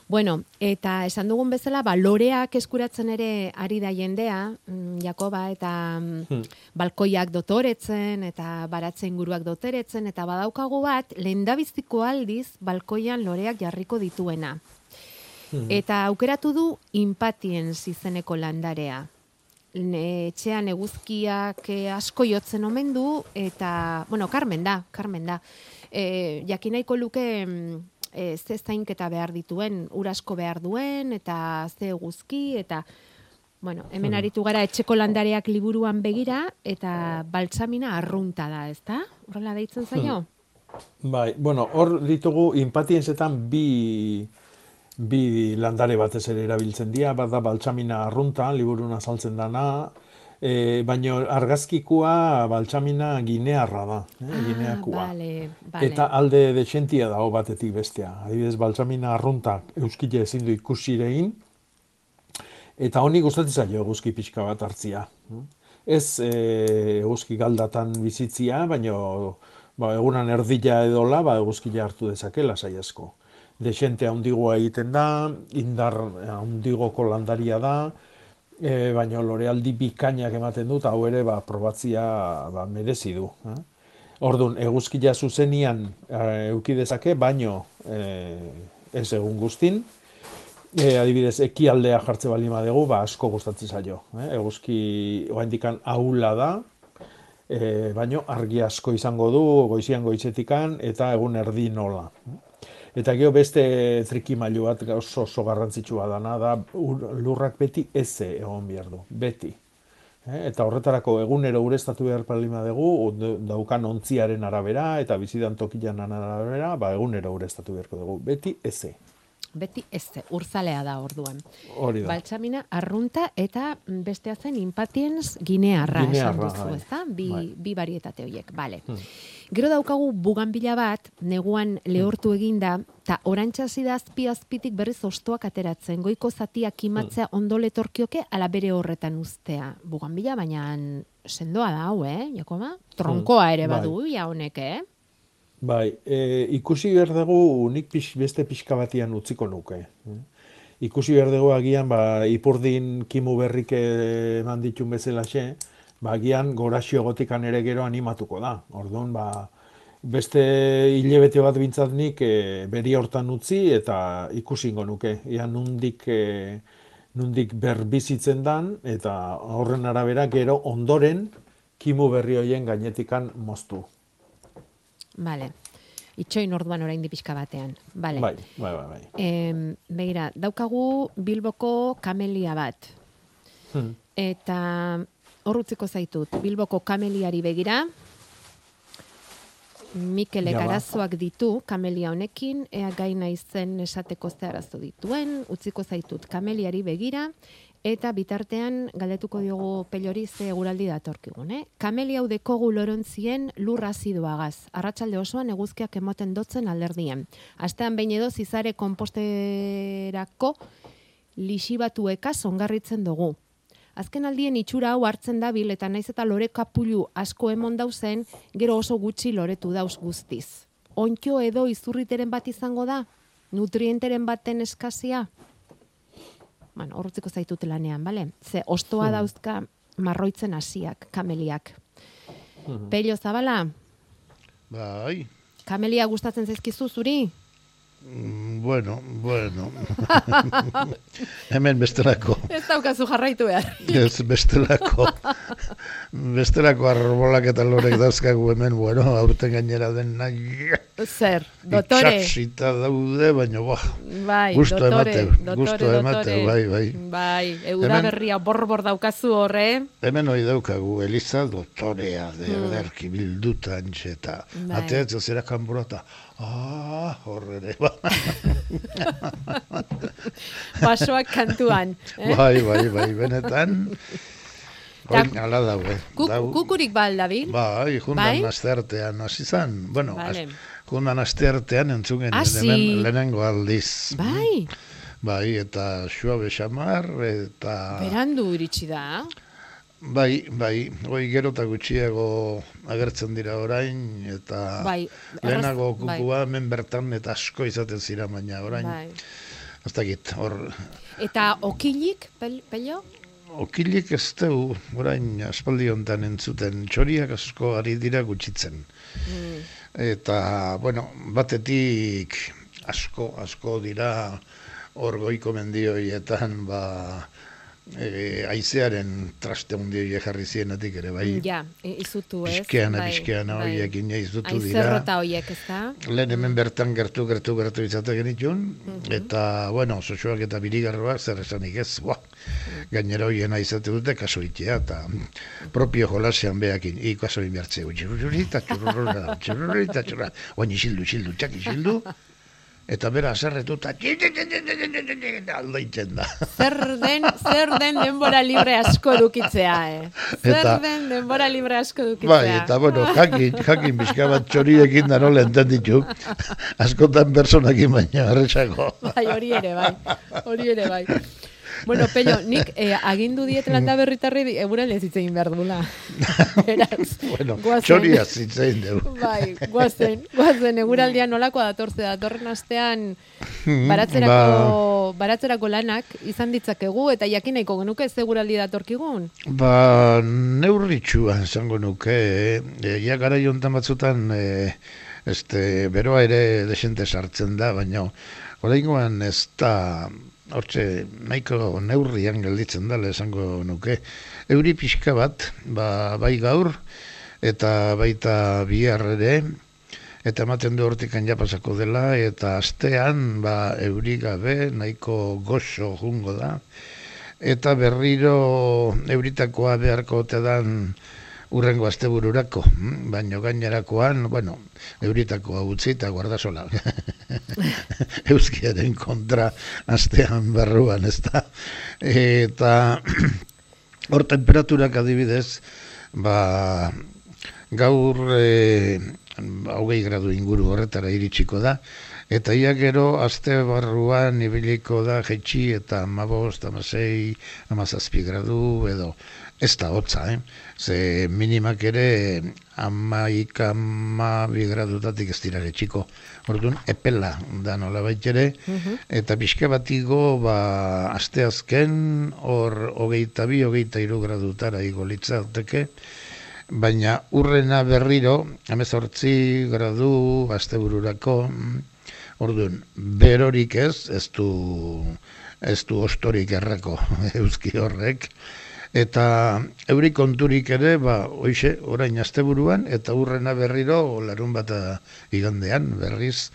Bueno, eta esan dugun bezala, ba, loreak eskuratzen ere ari da jendea, mm, Jakoba, eta mm, Hmm. balkoiak dotoretzen, eta baratzen inguruak dotoretzen, eta badaukagu bat, lehendabiziko aldiz, balkoian loreak jarriko dituena. Eta aukeratu du inpatien izeneko landarea. Ne, etxean eguzkiak eh, asko jotzen omen du, eta, bueno, Carmen da, Carmen da. E, jakinaiko luke e, ze zainketa behar dituen, urasko behar duen, eta ze eguzki, eta, bueno, hemen Hmm. aritu gara etxeko landareak liburuan begira, eta baltsamina arrunta da, ezta? Horrela deitzen zaio? Bai, bueno, hor ditugu inpatienzetan bi bi landare batez ere erabiltzen dira, bat da baltsamina arrunta, liburun azaltzen dana, e, baino argazkikoa baltsamina ginearra da, eh, gineakua. Ah, Bale, bale. Eta alde desentia dago batetik bestea. Adibidez, baltsamina arrunta euskile ezin du ikusirein, eta honi gustatzen zaio eguzki pixka bat hartzia. Ez e, eguzki galdatan bizitzia, baino ba, egunan erdila edola, ba, eguzkia hartu dezakela sai asko. Desente handigoa egiten da, indar handigoko landaria da, e, baina lorealdi bikainak ematen dut, hau ere ba, probatzia ba, merezi du. Eh? Orduan, eguzkia zuzenian e, euki dezake, baino e, ez egun guztin, E, adibidez, ekialdea jartze bali dugu, ba, asko gustatzen zaio. Eh? Eguzki oaindikan ahula da, e, baino argi asko izango du goizian goizetikan eta egun erdi nola. Eta gero beste trikimailu bat oso oso garrantzitsua dana da ur- lurrak beti eze egon behar du, beti. Eh, Eta horretarako egunero ureztatu behar palima dugu, daukan ontziaren arabera eta bizidan tokian arabera, ba egunero ureztatu beharko dugu, beti eze. Beti ez, urzalea da orduan. Hori da. Baltsamina arrunta eta bestea zen impatiens ginearra esan Ginearra, duzu, bai. ezta? Bi, Bai. bi barietate horiek, bale. Hmm. Gero daukagu buganbila bat, neguan lehortu eginda, eta orantxasi da azpi azpitik berriz ostoak ateratzen, goiko zatiak imatzea ondo letorkioke, ala bere horretan ustea. Buganbila, baina sendoa da hau, eh, Jakoba? Tronkoa ere Bai. badu, ja honek, eh? Bai, e, ikusi behar dugu nik pix, beste pixka batian utziko nuke. eh. Ikusi behar dugu agian, ba, ipurdin kimu berrik eman ditun bezalaxe, ba, agian goraxio gotikan ere gero animatuko da. Orduan, ba, beste hilebete bat bintzat nik e, beri hortan utzi eta ikusingo nuke. Ia nundik, e, nundik berbizitzen dan eta horren arabera gero ondoren kimu berri hoien gainetikan moztu. Bale. Itxoin orduan orain pixka batean. Bale. Bai, bai, bai, bai. Em, begira, daukagu Bilboko kamelia bat. Hmm. Eta hor utziko zaitut, Bilboko kameliari begira, Mikel Ja ba. Ekarazoak ditu kamelia honekin, ea gaina izen esateko ze arazo dituen, utziko zaitut kameliari begira, eta bitartean galdetuko diogu pelori ze eguraldi datorkigun, eh? Kamelia hau dekogu lorontzien lur azidoagaz. Arratsalde osoan eguzkiak emoten dotzen alderdien. Astean behin edo zizare komposterako lixibatueka ongarritzen dugu. Azken aldien itxura hau hartzen dabil eta naiz eta lore kapulu asko emon dauzen, gero oso gutxi loretu dauz guztiz. Onkio edo izurriteren bat izango da? Nutrienteren baten eskazia? Bueno, horretziko zaitut lanean, bale? Ze ostoa Hmm. dauzka marroitzen hasiak, kameliak. Mhm. Pello Zabala, Bai, kamelia gustatzen zaizkizu zuri? Mm, bueno, bueno. Hemen bestelako. Ez daukazu jarraitu behar. Ez bestelako. bestelako arbolak eta lorek dauzkagu hemen, bueno, aurten gainera den nahi. Zer, dotore. Itxasita daude, baina, boh, Bai, gusto dotore, emate, dotore, gusto emate, dotore. bai, bai. Bai, euda Hemen- berria borbor daukazu horre. Hemen hori daukagu, Eliza dotorea, de Mm. bilduta antxe, eta Bai. ateatzen zera kanbora, ah, horrere, ba. Basoak kantuan. Eh? Bai, bai, bai, benetan. Ta- Oin, ala daue. Kuk, Dau- kukurik bal, David? Bai, jundan Bai? asteartean hasi zan. Bueno, Vale. az- jundan asteartean entzungen Ah, sí? lehenengo aldiz. Bai, Bai, eta suabe xamar, eta... berandu iritsi da. Bai, bai, hoi gero eta gutxiago agertzen dira orain, eta Bai, lehenago erraz- bai. kukua hemen bertan eta asko izaten zira, baina orain, Bai. ez dakit, hor, Eta okilik, pel, pello? okilik ez du orain aspaldi hontan entzuten, txoriak asko ari dira gutxitzen. Mm. Eta, bueno, batetik asko, asko dira hor goiko mendioietan, ba, e, aizearen traste hundioi jarri zienetik ere, bai. Ja, i- izutu ez. Piskeana, bai, piskeana bai. horiek inaizutu dira. Aizerrota horiek, ez da? Lehen hemen bertan gertu, gertu, gertu izate genitun, Mhm. eta, bueno, sosuak eta birigarroak zer esanik ez, buah, gainera hoiena izate dute kaso itea, eta propio jolasean behakin, i kaso inbertzeu, txurrurita, txurrurura, txurrurita, txurrurita, oain isildu, isildu, txak isildu, eta bera zerretuta, aldaitzen da. Zer den, zer den denbora libre asko dukitzea, eh? Zer Eta- den denbora libre asko dukitzea. Bai, eta bueno, jakin, jakin bizka bat txoriekin da nola entenditu, askotan personakin baina arrexako. Bai, hori ere, bai. Hori ere, bai. Bueno, Pello, nik eh, agindu diet landa berritarri euren ez hitz egin behar dula. Beraz, Bueno, goazen. txoria zitzein dugu. Bai, guazen, guazen, eguraldia nolakoa datorze datorren astean Mm, baratzerako, baratzerako lanak izan ditzakegu eta jakin nahiko genuke ze eguraldi datorkigun. Ba, neurritxua esango nuke, e, ja gara jontan batzutan, e, este, beroa ere desente sartzen da, baina oraingoan ez da, hortxe, nahiko neurrian gelditzen dela esango nuke. Euri pixka bat, ba, bai gaur, eta baita bihar ere, eta ematen du hortikan ja pasako dela, eta astean, ba, euri gabe, nahiko goxo jungo da, eta berriro euritakoa beharko ote dan urrengo astebururako, mm, baino gainerakoan, bueno, euritakoa utzi eta guardasola. Euskiaren kontra astean barruan, ez da. Eta hor temperaturak adibidez, ba, gaur e, hogei gradu inguru horretara iritsiko da, eta ia gero aste barruan ibiliko da jetxi eta amabost, amasei, amazazpi gradu edo ez da hotza, eh? Ze minimak ere amaika amabi gradutatik ez dira txiko. Orduan, epela da nola ere, eta pixka bat igo, ba, aste azken, hor hogeita bi, hogeita iru gradutara igo litzateke, baina urrena berriro, amezortzi gradu, astebururako, mm, orduan, berorik ez, ez du, ez du ostorik errako euski horrek, eta euri konturik ere, ba, oixe, orain asteburuan, eta urrena berriro, larun bat igandean, berriz,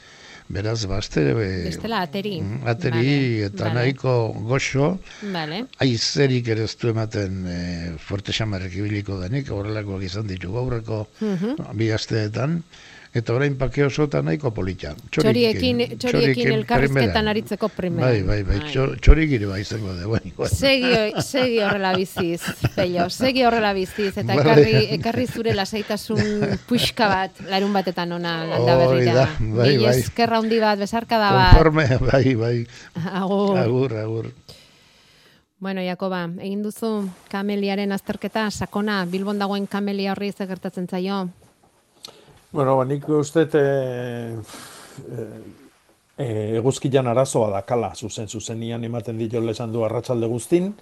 beraz, ba, aste, be- Bestela ateri. Mm, ateri Vale, eta vale. nahiko goxo, Vale. aizerik ere ez du ematen e, fuerte xamarrek ibiliko denik, horrelakoak izan ditu gaurreko Mhm. bi asteetan, eta orain pake oso eta nahiko polita. Txoriekin, txoriekin elkarrizketan primeran. aritzeko primera. Bai, bai, bai, txo- txorik ere bai izango da, bai, bai. Segi, segi horrela biziz, Pello, segi horrela biziz, eta Vale. ekarri, ekarri zure lasaitasun puxka bat, larun batetan ona landa Hori berrira. da, bai, bai. eskerra handi bat, besarkada bat. Konforme, bai, bai. Agur. Agur, agur. Bueno, Jakoba, egin duzu kameliaren azterketa, sakona, Bilbon dagoen kamelia horri ze gertatzen zaio. Bueno, ba, nik uste e, e, eguzkian arazoa da kala, zuzen zuzenian ematen ditola esan du arratsalde guztin,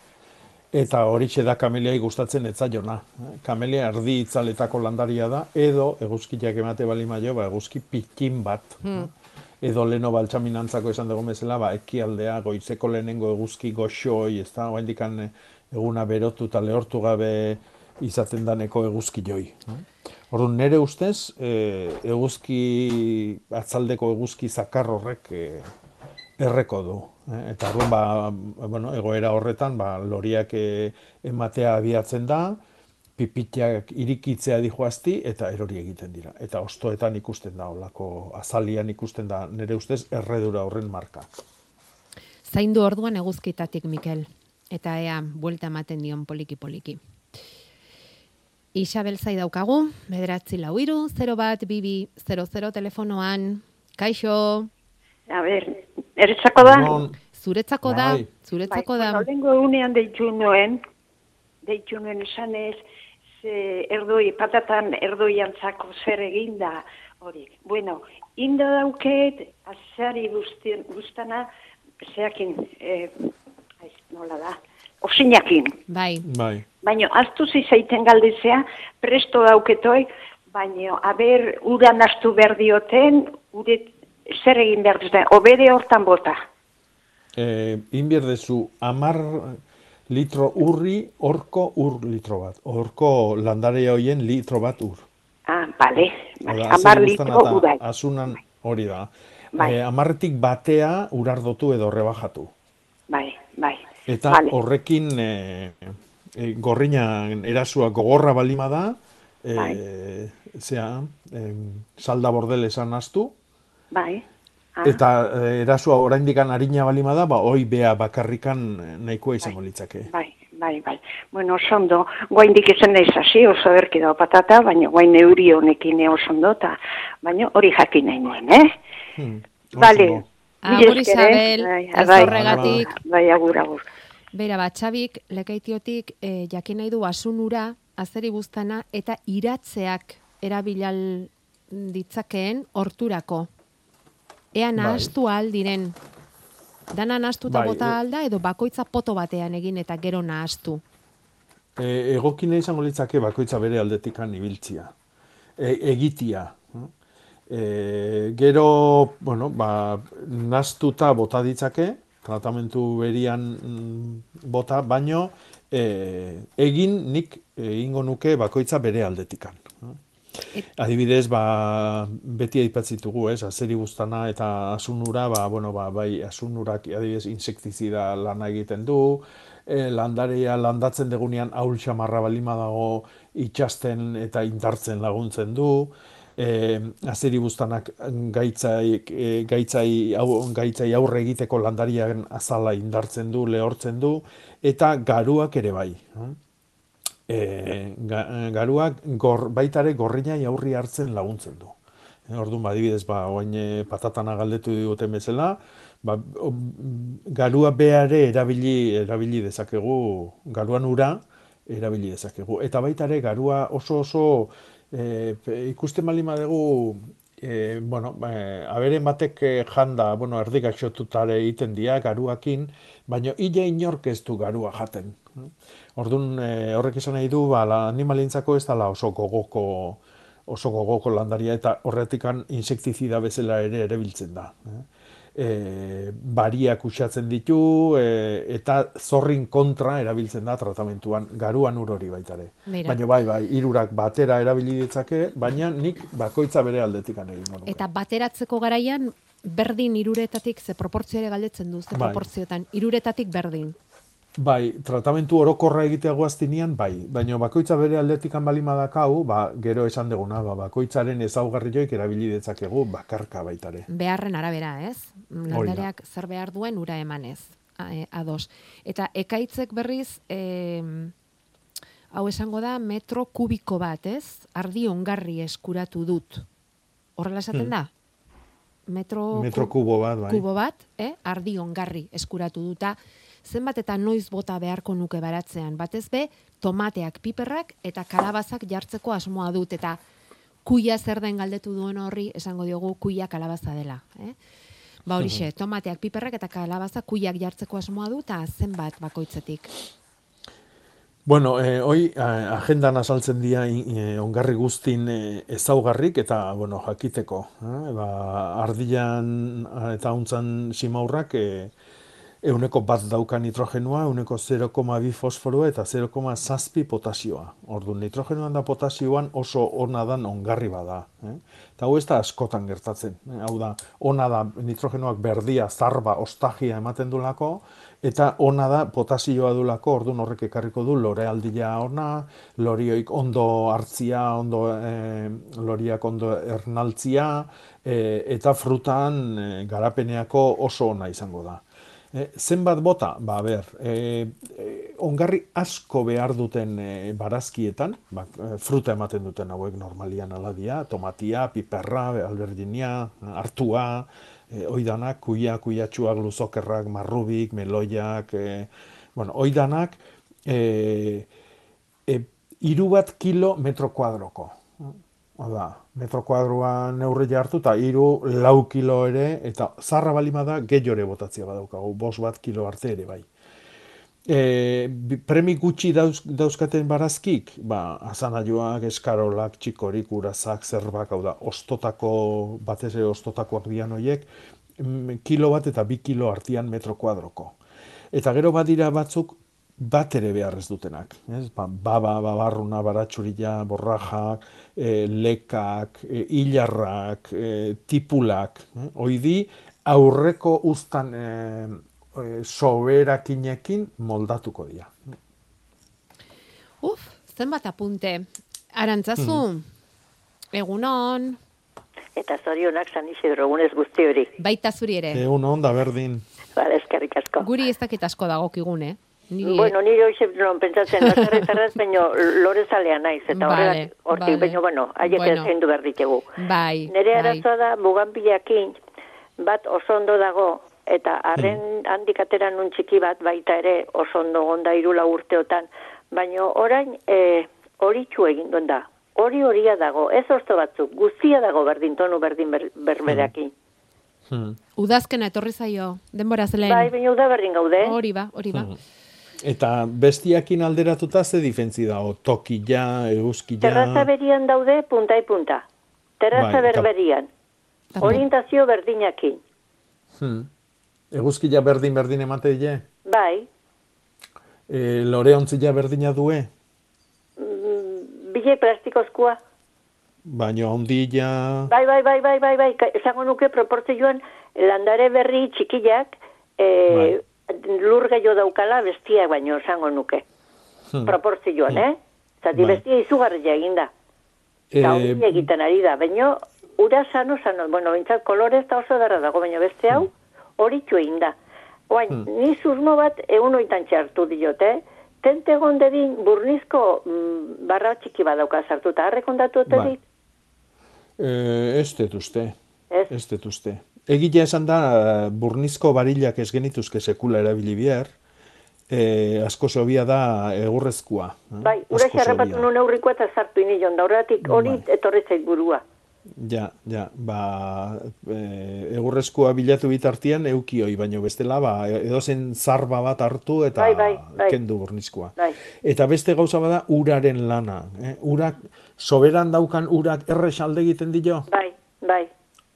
eta horixe da kameliai gustatzen etzaiona. Kamelia erdi itzaletako landaria da, edo eguzkiak emate bali maio, ba, eguzki pikin bat. Hmm. edo leno baltsaminantzako esan dugu bezala, ba, ekialdea, goizeko lehenengo eguzki goxoi, ez da, oaindikan eguna berotu eta lehortu gabe izaten daneko eguzki joi. Orduan, nire ustez, e, eguzki, atzaldeko eguzki zakar horrek e, erreko du. Eh? Eta orduan, ba, bueno, egoera horretan, ba, loriak e, ematea abiatzen da, pipitiak irikitzea dijoazti eta erori egiten dira. Eta ostoetan ikusten da, olako azalian ikusten da, nire ustez, erredura horren marka. Zaindu orduan eguzkitatik, Mikel. Eta ea, buelta ematen dion poliki-poliki. Isabel zai daukagu, bederatzi lau iru, 0 bat, bibi, 00 telefonoan. Kaixo, A ber, eretzako da? zuretzako da, Bai. zuretzako bai, da. Bueno, lengo egunean deitu nuen, deitu nuen esanez, ze erdoi, patatan erdoi antzako zer eginda hori. Bueno, inda dauket, azari guztana, zeakin, eh, ai, nola da, osinakin. Bai. Bai. Baina, aztu zizaiten galdezea, presto dauketoi, baina, aber, uran astu behar dioten, ure, zer egin behar dute, obede hortan bota. E, inbierdezu amar litro urri, orko ur litro bat. Orko landare hoien litro bat ur. Ah, bale, da, amar litro urai. Asunan hori da. Bai. E, amarretik batea urardotu edo rebajatu. Bai, bai. Eta Vale. horrekin e, e, gorrina erasua gogorra balima da, e, Bai. zea, em, salda bordel esan astu, Bai. Ah, eta e, erasua oraindikan arina balima da, ba, oi bea bakarrikan e, nahikoa izango litzake. Bai, bai, bai. Bueno, oso ondo, guaindik esan naiz hasi, oso erki dago patata, baina guain euri honekin oso ondo, eta baina hori jakin nahi nuen, eh? Hmm. Bale. Agur, eh? Isabel, Bai, ez bai, horregatik. Bai, agur, agur. Bera, bat, Xabik, lekaitiotik, e, jakin nahi du asunura, azeri buztana, eta iratzeak erabilal ditzakeen horturako. Ea nahastu ahal diren. Dana nahastu eta Bai, bota e- alda, edo bakoitza poto batean egin eta gero nahastu. E, egokina izango litzake bakoitza bere aldetikan ibiltzia. E, egitia. E, gero, bueno, ba, nastuta bota ditzake, tratamentu berian mm, bota, baino e, egin nik egingo nuke bakoitza bere aldetikan. Adibidez, ba, beti aipatzitugu, ez, azeri buztana eta asunura, ba, bueno, ba, bai, asunurak adibidez insektizida lana egiten du, e, landaria landatzen degunean aul xamarra balima dago itxasten eta indartzen laguntzen du, e, azeri buztanak gaitzai, e, gaitzai, au, gaitzai aurre egiteko landarian azala indartzen du, lehortzen du, eta garuak ere bai. e, ga, garuak gor, baitare gorrinai aurri hartzen laguntzen du. Orduan, ba, adibidez, ba, oain patatana galdetu diguten bezala, ba, garua beare erabili, erabili dezakegu, garuan ura erabili dezakegu. Eta baitare garua oso oso e, ikusten bali dugu e, bueno, e, aberen batek janda, bueno, erdi gaixotutare egiten dira garuakin, baina illa inork ez du garua jaten. Orduan, e, horrek esan nahi du, ba, animalintzako ez dala oso gogoko, oso gogoko landaria eta horretikan insektizida bezala ere erabiltzen da. E, bariak usatzen ditu e, eta zorrin kontra erabiltzen da tratamentuan garuan ur hori baita ere. Baina bai, bai, hirurak batera erabili ditzake, baina nik bakoitza bere aldetikan egingo nuke. Eta bateratzeko garaian, berdin iruretatik, ze proportzio ere galdetzen du, ze Bai. proportzioetan, iruretatik berdin. Bai, tratamentu orokorra egitea guaztinean, bai. Baina bakoitza bere aldetikan balima dakau, ba, gero esan deguna, ba, bakoitzaren ezaugarri joik erabili detzakegu bakarka baitare. beharren arabera, ez? Landareak zer behar duen ura emanez, e, ados. Eta ekaitzek berriz, e, hau esango da, metro kubiko bat, ez? Ardi ongarri eskuratu dut. Horrela esaten Hmm. da? Metro, Metro ku- kubo bat, bai. kubo bat, eh? ardi ongarri eskuratu duta, zenbat eta noiz bota beharko nuke baratzean. Batez be, tomateak, piperrak eta kalabazak jartzeko asmoa dut, eta kuia zer den galdetu duen horri, esango diogu kuia kalabaza dela. Eh? Ba horixe, tomateak, piperrak eta kalabaza kuiak jartzeko asmoa du, eta zenbat bakoitzetik. Bueno, eh, hoi agendan azaltzen dira eh, ongarri guztin eh, ezaugarrik eta bueno, jakiteko. Eh? Ba, ardian eh, eta untzan simaurrak eh, euneko bat dauka nitrogenua, euneko 0,2 fosforoa eta 0,6 potasioa. Ordu nitrogenoan da potasioan oso ona dan ongarri bada. Eh? Eta hau ez da askotan gertatzen. Eh? Hau da, ona da nitrogenoak berdia, zarba, ostagia ematen du lako, eta ona da potasioa dulako, ordun horrek ekarriko du lorealdia ona, lorioik ondo hartzia, ondo e, loriak ondo ernaltzia, e, eta frutan e, garapeneako oso ona izango da. E, zenbat bota? Ba, ber, e, ongarri asko behar duten e, barazkietan, ba, fruta ematen duten hauek normalian aladia, tomatia, piperra, alberdinia, hartua, e, oidanak, kuia, kuiatxuak, luzokerrak, marrubik, meloiak, e, bueno, oidanak, e, e, iru bat kilo metro kuadroko. Oda, metro kuadroa neurri jartu, eta iru lau kilo ere, eta zarra balima da, gehiore botatzea badaukagu, bos bat kilo arte ere bai e, premi gutxi dauz, dauzkaten barazkik, ba, azanaioak, eskarolak, txikorik, urazak, zerbak, hau da, ostotako, batez ere ostotakoak dian horiek, mm, kilo bat eta bi kilo artian metro kuadroko. Eta gero badira batzuk, bat ere behar ez dutenak. Ez? Ba, baba, babarruna, baratxurila, borrajak, e, lekak, e, hilarrak, e, tipulak. E? Oidi, aurreko uztan e, e, soberakinekin moldatuko dira. Uf, zenbat apunte. Arantzazu, mm. egunon. Eta zorionak zan isidro, egunez guzti hori. Baita zuri ere. Egunon, da berdin. Bale, eskerrik asko. Guri ez dakit asko dagokigun, eh? Nire... Bueno, nire hoxe non pentsatzen, nazarre zarraz, baino lore zalea naiz, eta vale, hortik, vale. baino, bueno, haiek bueno. ez du berditegu. Bai, Nire bai. arazoa da, buganpilakin, bat oso ondo dago, eta harren mm. handik atera nun txiki bat baita ere oso ondo gonda irula urteotan, baina orain e, hori txu egin da. Hori horia dago, ez orto batzuk, guztia dago berdin tonu berdin ber, berbereaki. Hmm. hmm. Udazkena etorri zaio, denbora zelen. Bai, baina uda berdin gaude. Hori ba, hori ba. Hmm. Eta bestiakin alderatuta ze difentzi dago, tokila, eguzkila... Terraza berian daude punta punta. Terraza bai, berberian. Orientazio berdinakin. Hmm. Eguzkia berdin berdin emate die? Bai. E, lore ontzila berdina due? Mm, bile plastikozkoa. Baina ondila... Bai, bai, bai, bai, bai, bai, esango nuke proportzioan landare berri txikiak e, bai. Lur gehiago daukala bestia baino esango nuke. Hmm. Proportzioan, hmm. eh? Zati bai. bestia izugarria eginda. Eta e... egiten ari da, baino ura sano, sano, bueno, bintzat kolore eta oso darra dago, baina beste hau, hmm horitxu egin da. Oain, hmm. ni zuzmo bat egun oitan txartu diote, tente gondedin burnizko mm, barra txiki badauka sartu, eta harrekondatu bai. dit? E, ez detuzte. Ez? Ez detuzte. Egitea esan da, burnizko barilak ez genituzke sekula erabili bihar, e, asko sobia da egurrezkoa. Eh? Bai, ura xarrapatu nun eurrikoa eta sartu inion, da horretik hori bai. etorretzait burua. Ja, ja, ba, e, egurrezkoa bilatu bitartian eukioi, baino bestela, ba, edozen zarba bat hartu eta bai, bai, bai. kendu bornizkoa. Bai. Eta beste gauza bada, uraren lana. Eh? Urak, soberan daukan urak errex alde egiten dio? Bai, bai.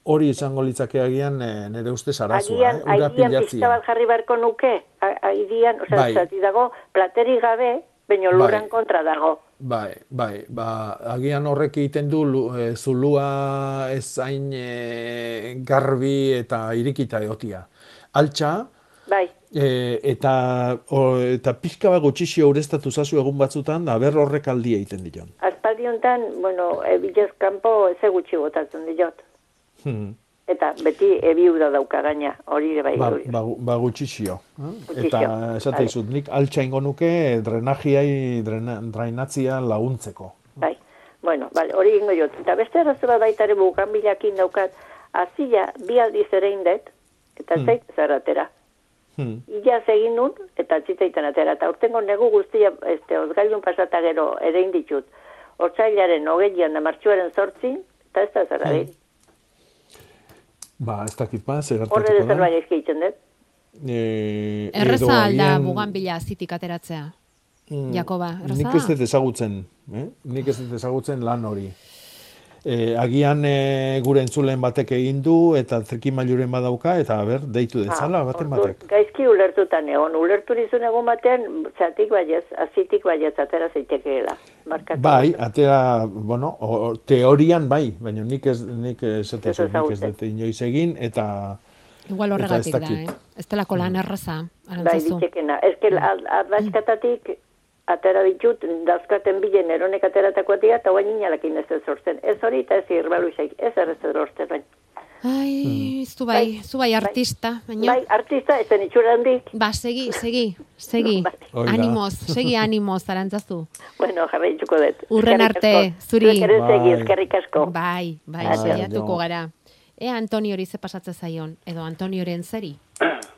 Hori izango litzake agian e, nire uste zarazua, agian, eh? Ura pizta bat jarri barko nuke, agian, oza, bai. dago, plateri gabe, baino lurran bai. kontra dago. Bai, bai, ba, agian horrek egiten du e, zulua ez hain e, garbi eta irikita egotia. Altxa, bai. E, eta, o, eta pixka bat gutxixio urestatu zazu egun batzutan, da ber horrek aldi egiten dion. Azpaldi honetan, bueno, e, bilez kanpo ez gutxi botatzen diot. Hmm eta beti ebiu da dauka gaina, hori ere bai. Ba, ba, ba gutxixio. Eh? Eta esate izut, nik altxa ingo nuke drenajiai, drainatzia laguntzeko. Bai, bueno, vale, hori ingo jot. Eta beste errazu bat baitare bukan bilakin daukat, azila bi aldiz ere indet, eta hmm. zeit zerratera. Hmm. Ia zegin nun, eta txitaitan atera. Eta urtengo negu guztia, este, ozgailun pasata gero ere inditut. Hortzailaren, hogeian, martxuaren sortzin, eta ez da zerra hmm. Ba, ez dakit ba, zer hartatuko da. Horre zerbait ezkeitzen dut. E, Erreza alda agian... bugan bila zitik ateratzea. Mm, Jakoba, erraza Nik ez dut ezagutzen, eh? nik ez dut ezagutzen lan hori. E, agian e, gure entzulen batek egin du eta trikimailuren badauka eta ber, deitu dezala baten batek. Gaizki ulertutan egon, ulertu nizun egun batean, zatik baiez, azitik baiez, atera zaitekeela. Markatu. Bai, atera, bueno, o, teorian bai, baina nik ez nik ez Ez nik ez dut inoiz egin eta Igual eta horregatik da, eh? Ez delako lan erraza, Bai, arantzazu. ditekena. Ez que ardazkatatik atera ditut, dazkaten bilen eronek ateratakoa dira, eta guain inalakin ez ez sortzen. Ez hori eta ez irbalu izaik, ez errez ez sortzen. Bain. Ai, zu bai, zu bai artista, baina... Bai, artista, ez zen itxura handik. Ba, segi, segi, segi. Hori da. Animoz, segi animoz, arantzazu. Bueno, jarraituko dut. Urren arte, zuri. Zuek ere segi, Bai. eskerrik asko. Bai, bai, Bai, saiatuko gara. Ea Antoniori ze pasatzen zaion, edo Antonioren zeri.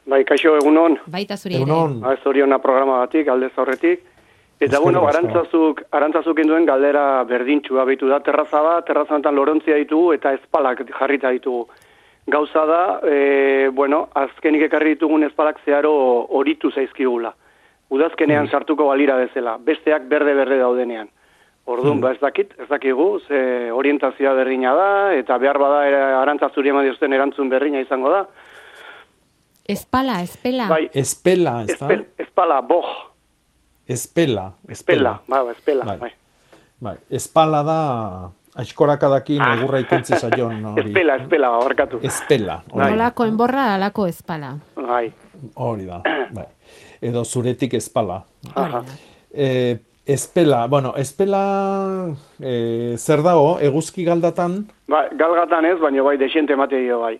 Bai, kaixo egunon. Baita zuri ere. Ba, zoriona programa batik, alde zaurretik. Eta, bueno, arantzazuk, arantzazuk induen galdera berdintxua behitu da. Terraza da, terrazantan lorontzia ditugu eta ezpalak jarrita ditugu. Gauza da, e, bueno, azkenik ekarri ditugun ezpalak zeharo horitu zaizkigula. Udazkenean sartuko balira bezala. Besteak berde-berde daudenean. Orduan, ba ez dakit, ez dakigu, ze orientazioa berdina da, eta behar bada arantzazuri eman diozten erantzun berdina izango da. Espala, espela. Bai, espela, ez da? espel, espala, boj, Espela, espela, bai, bai, espela, Bai. bai. Bai, espala da aizkorakadakin egurra ikentzi zaion hori. Espela, espela, barkatu. Espela, hori, Nolako enborra, alako espala. Bai. hori da. Bai. Edo zuretik espala. Aha. E, espela, bueno, espela e, zer dago, eguzki galdatan, Bai, galgatan ez, baina bai, desiente emate dio, bai.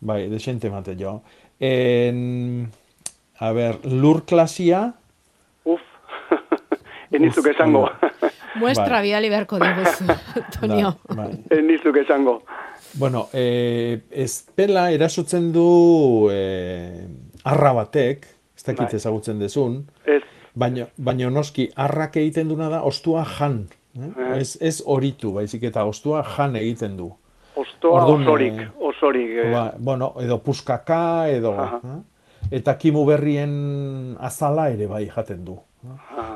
bai, desente mate jo. En, a ber, lur klasia, enizuk esango. Muestra Bai. bidali beharko diguzu, Antonio. Da, bai. enizuk esango. Bueno, e, espela erasotzen du e, arra batek, ez dakit Bai. ezagutzen dezun, Ez. baina, baina noski arrak egiten duna da ostua jan. Eh? Eh. Ez, ez horitu, baizik eta ostua jan egiten du. Ostoa Orduan, osorik, eh, osorik. eh. Ba, bueno, edo puskaka, edo... Aha. eh? Eta kimu berrien azala ere bai jaten du.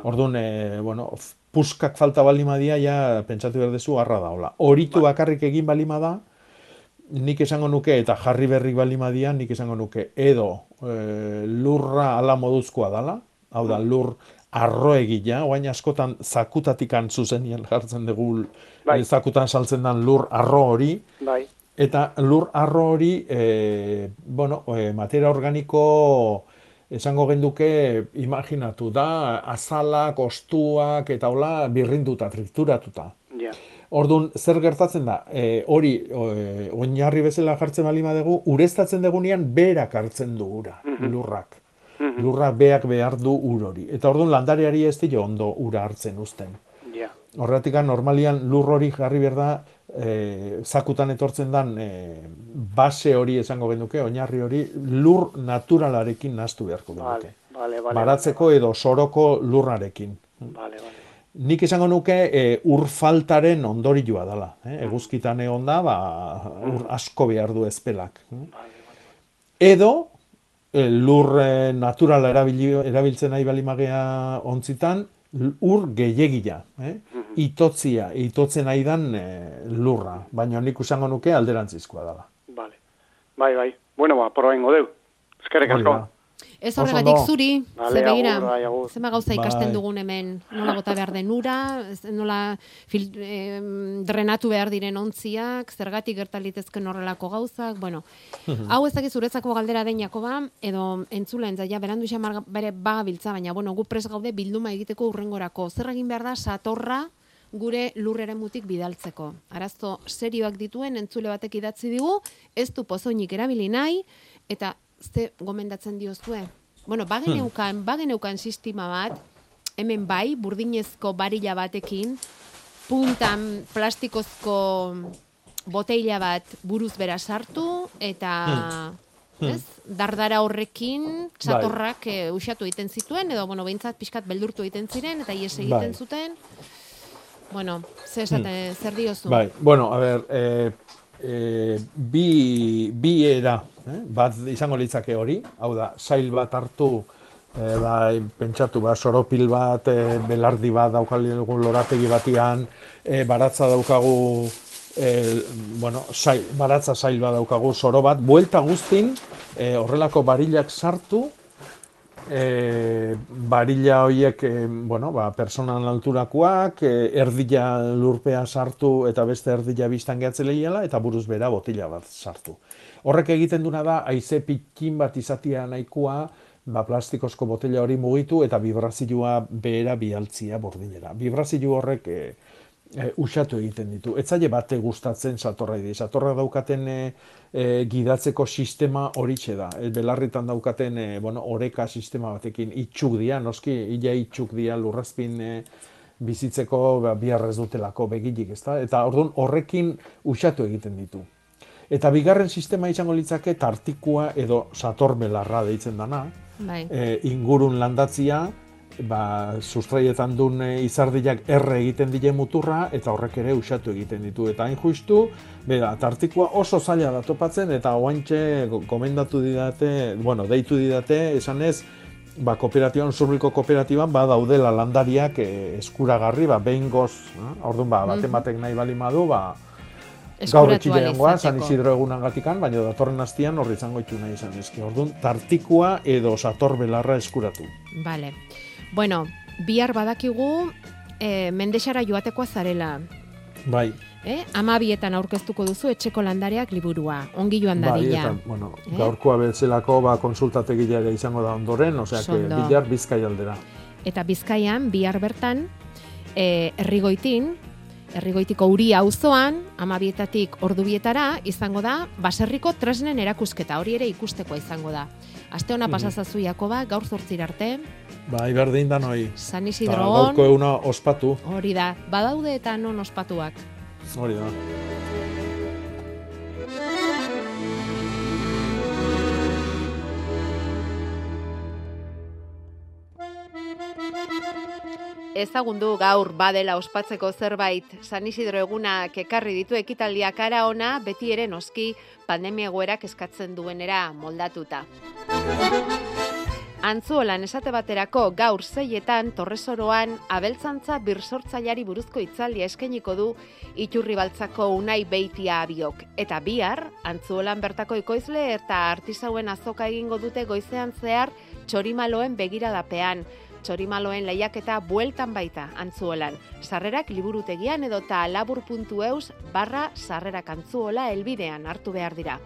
Orduan, e, bueno, puskak falta balimadia, ja pentsatu behar dezu arra daola. Horitu bakarrik egin balima da, nik esango nuke, eta jarri berri balimadia, nik esango nuke, edo e, lurra ala moduzkoa dala, hau da, lur arro egila, oain askotan zakutatikan zuzenien jartzen dugu, Bai. e, zakutan saltzen den lur arro hori, Bai, Eta lur arro hori, e, bueno, e, materia organiko esango genduke imaginatu da, azalak, ostuak eta hola birrinduta, trituratuta. ja. Orduan, zer gertatzen da, e, hori e, oinarri bezala jartzen bali dugu, ureztatzen dugunean berak hartzen du ura, Mhm. lurrak. Mhm. Lurrak beak behar du ur hori. Eta orduan landareari ez dio ondo ura hartzen uzten. Ja. Horregatik normalian lur hori jarri behar da, e, zakutan etortzen dan e, base hori esango genuke, oinarri hori lur naturalarekin nahastu beharko genuke. Vale, vale, vale. Baratzeko edo soroko lurrarekin. Vale, vale. Nik esango nuke e, ur faltaren ondorioa dela. Eh? Eguzkitan egon da, ba, ur asko behar du ezpelak. Edo, e, lur e, naturala erabili, erabiltzen nahi balimagea ontzitan, ur gehiagia. Eh? Itotzia, itotzen nahi dan e, lurra. Baina nik esango nuke alderantzizkoa dela. Vale. Bai, bai. Bueno, ba, proba ingo deu. Eskerrik asko. Ez horregatik zuri, Vale, ze begira, bai, zema gauza ikasten Bai. dugun hemen, nola bota behar den ura, nola fil, eh, drenatu behar diren ontziak, zergatik gertalitezken horrelako gauzak, bueno, hau ez zuretzako galdera den Jakoba, edo entzulen, zaila berandu xamar bere bagabiltza, baina bueno, gu pres gaude bilduma egiteko urrengorako. Zer egin behar da satorra gure lurreren mutik bidaltzeko. Arazo serioak dituen entzule batek idatzi digu, ez du pozoinik erabili nahi, eta ze gomendatzen diozue? Bueno, bageneukan, bageneukan sistema bat, hemen bai, burdinezko barila batekin, puntan plastikozko boteila bat buruz bera sartu, eta... Hmm. Ez? Dardara horrekin satorrak e, usatu egiten zituen, edo, bueno, behintzat pixkat beldurtu egiten ziren, eta ies egiten Bai. zuten. Bueno, ze esate, zer diozu? Bai, bueno, a ber, e, e, bi, bi era, eh? bat izango litzake hori, hau da, sail bat hartu E, bai, pentsatu, ba, soropil bat, e, belardi bat daukagun lorategi batian, e, baratza daukagu, e, bueno, sail, baratza sail bat daukagu, soro bat, buelta guztin, e, horrelako barilak sartu, e, barila horiek, e, bueno, ba, personan alturakoak, e, erdila lurpea sartu eta beste erdila biztan lehiela, eta buruz bera botila bat sartu. Horrek egiten duna da, aize pikin bat izatia nahikoa, ba, plastikozko botella hori mugitu eta vibrazioa behera bialtzia bordinera. Vibrazio horrek e, e, usatu egiten ditu. Ez zaile bate gustatzen satorra ide. Satorra daukaten e, gidatzeko sistema hori da. E, belarritan daukaten e, bueno, oreka sistema batekin itxuk dia, noski, ila itxuk dia lurrazpin e, bizitzeko ba, biarrez dutelako begilik, ezta? Eta orduan horrekin usatu egiten ditu. Eta bigarren sistema izango litzake tartikua edo sator belarra deitzen dana, Bai. e, ingurun landatzia, ba, sustraietan duen e, izardiak erre egiten dile muturra, eta horrek ere usatu egiten ditu. Eta hain justu, bera, tartikua oso zaila da topatzen, eta oaintxe komendatu didate, bueno, deitu didate, esan ez, ba, kooperatiban, zurbiko kooperatiban, ba, daudela landariak e, eskuragarri, ba, behin goz, eh? orduan, ba, baten batek nahi bali madu, ba, gaur Eskuratu etxile ahal dengoa, San. Isidro egunan gatikan, baina datorren hastian horri izango itu nahi izan ezki. Orduan, tartikua edo sator belarra eskuratu. Vale. Bueno, bihar badakigu e, mendexara joatekoa zarela. Bai. Eh? Ama bietan aurkeztuko duzu etxeko landareak liburua. Ongi joan Bai, dadila. eta, bueno, Eh? gaurkoa betzelako ba, konsultategia ere izango da ondoren, osea, bilar bizkai aldera. Eta Bizkaian bihar bertan e, Errigoitin, Errigoitiko uri auzoan, amabietatik ordubietara, izango da, baserriko tresnen erakusketa, hori ere ikusteko izango da. Aste hona Mhm. pasazazu Jakoba, gaur zortzira arte, Bai, berdin da noi. San Eta Isidroon, gaurko euna ospatu, hori da, badaude eta non ospatuak. hori da. Ezagundu gaur badela ospatzeko zerbait San Isidro egunak ekarri ditu ekitaldiak ara ona beti ere noski pandemia egoerak eskatzen duenera moldatuta. Antzuolan esate baterako gaur zeietan torresoroan abeltzantza birsortzaileari buruzko hitzaldia eskainiko du iturri baltzako unai beitia abiok. Eta bihar, antzuolan bertako ikoizle eta artisauen azoka egingo dute goizean zehar txorimaloen begiradapean. Txorimaloen lehiaketa bueltan baita antzuolan. Sarrerak liburutegian edota labur.eus barra sarrerak antzuola elbidean hartu behar dira.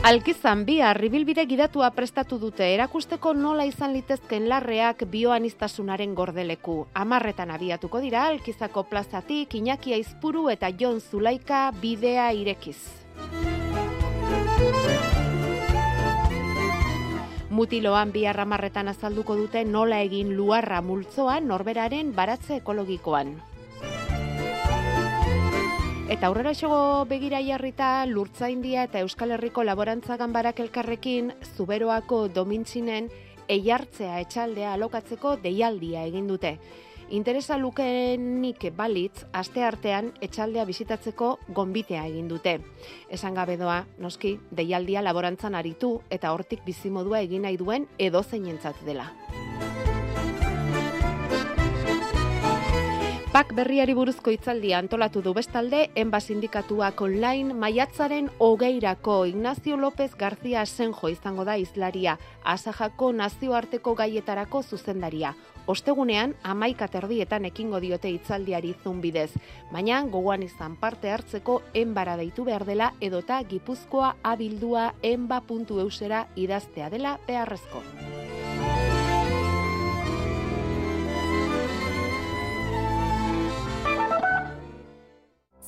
Alkizan bi arribilbide gidatua prestatu dute erakusteko nola izan litezken larreak bioanistasunaren gordeleku. Amarretan abiatuko dira Alkizako plazatik Iñaki Aizpuru eta Jon Zulaika bidea irekiz. Mutiloan bi arramarretan azalduko dute nola egin luarra multzoan norberaren baratze ekologikoan. Eta aurrera xogo begira jarrita Lurtzaindia eta Euskal Herriko Laborantza Ganbarak elkarrekin Zuberoako domintzinen eiartzea etxaldea alokatzeko deialdia egin dute. Interesa lukeenik balitz, aste artean etxaldea bisitatzeko gonbitea egin dute. Esan gabe doa, noski, deialdia laborantzan aritu eta hortik bizimodua egin nahi duen edozeinentzat dela. Pak berriari buruzko hitzaldia antolatu du bestalde, enba sindikatuak online maiatzaren hogeirako Ignacio López García Senjo izango da izlaria, asajako nazioarteko gaietarako zuzendaria. Ostegunean, amaika terdietan ekingo diote hitzaldiari zunbidez, baina gogoan izan parte hartzeko enbara deitu behar dela edota gipuzkoa abildua enba.eusera idaztea dela beharrezko.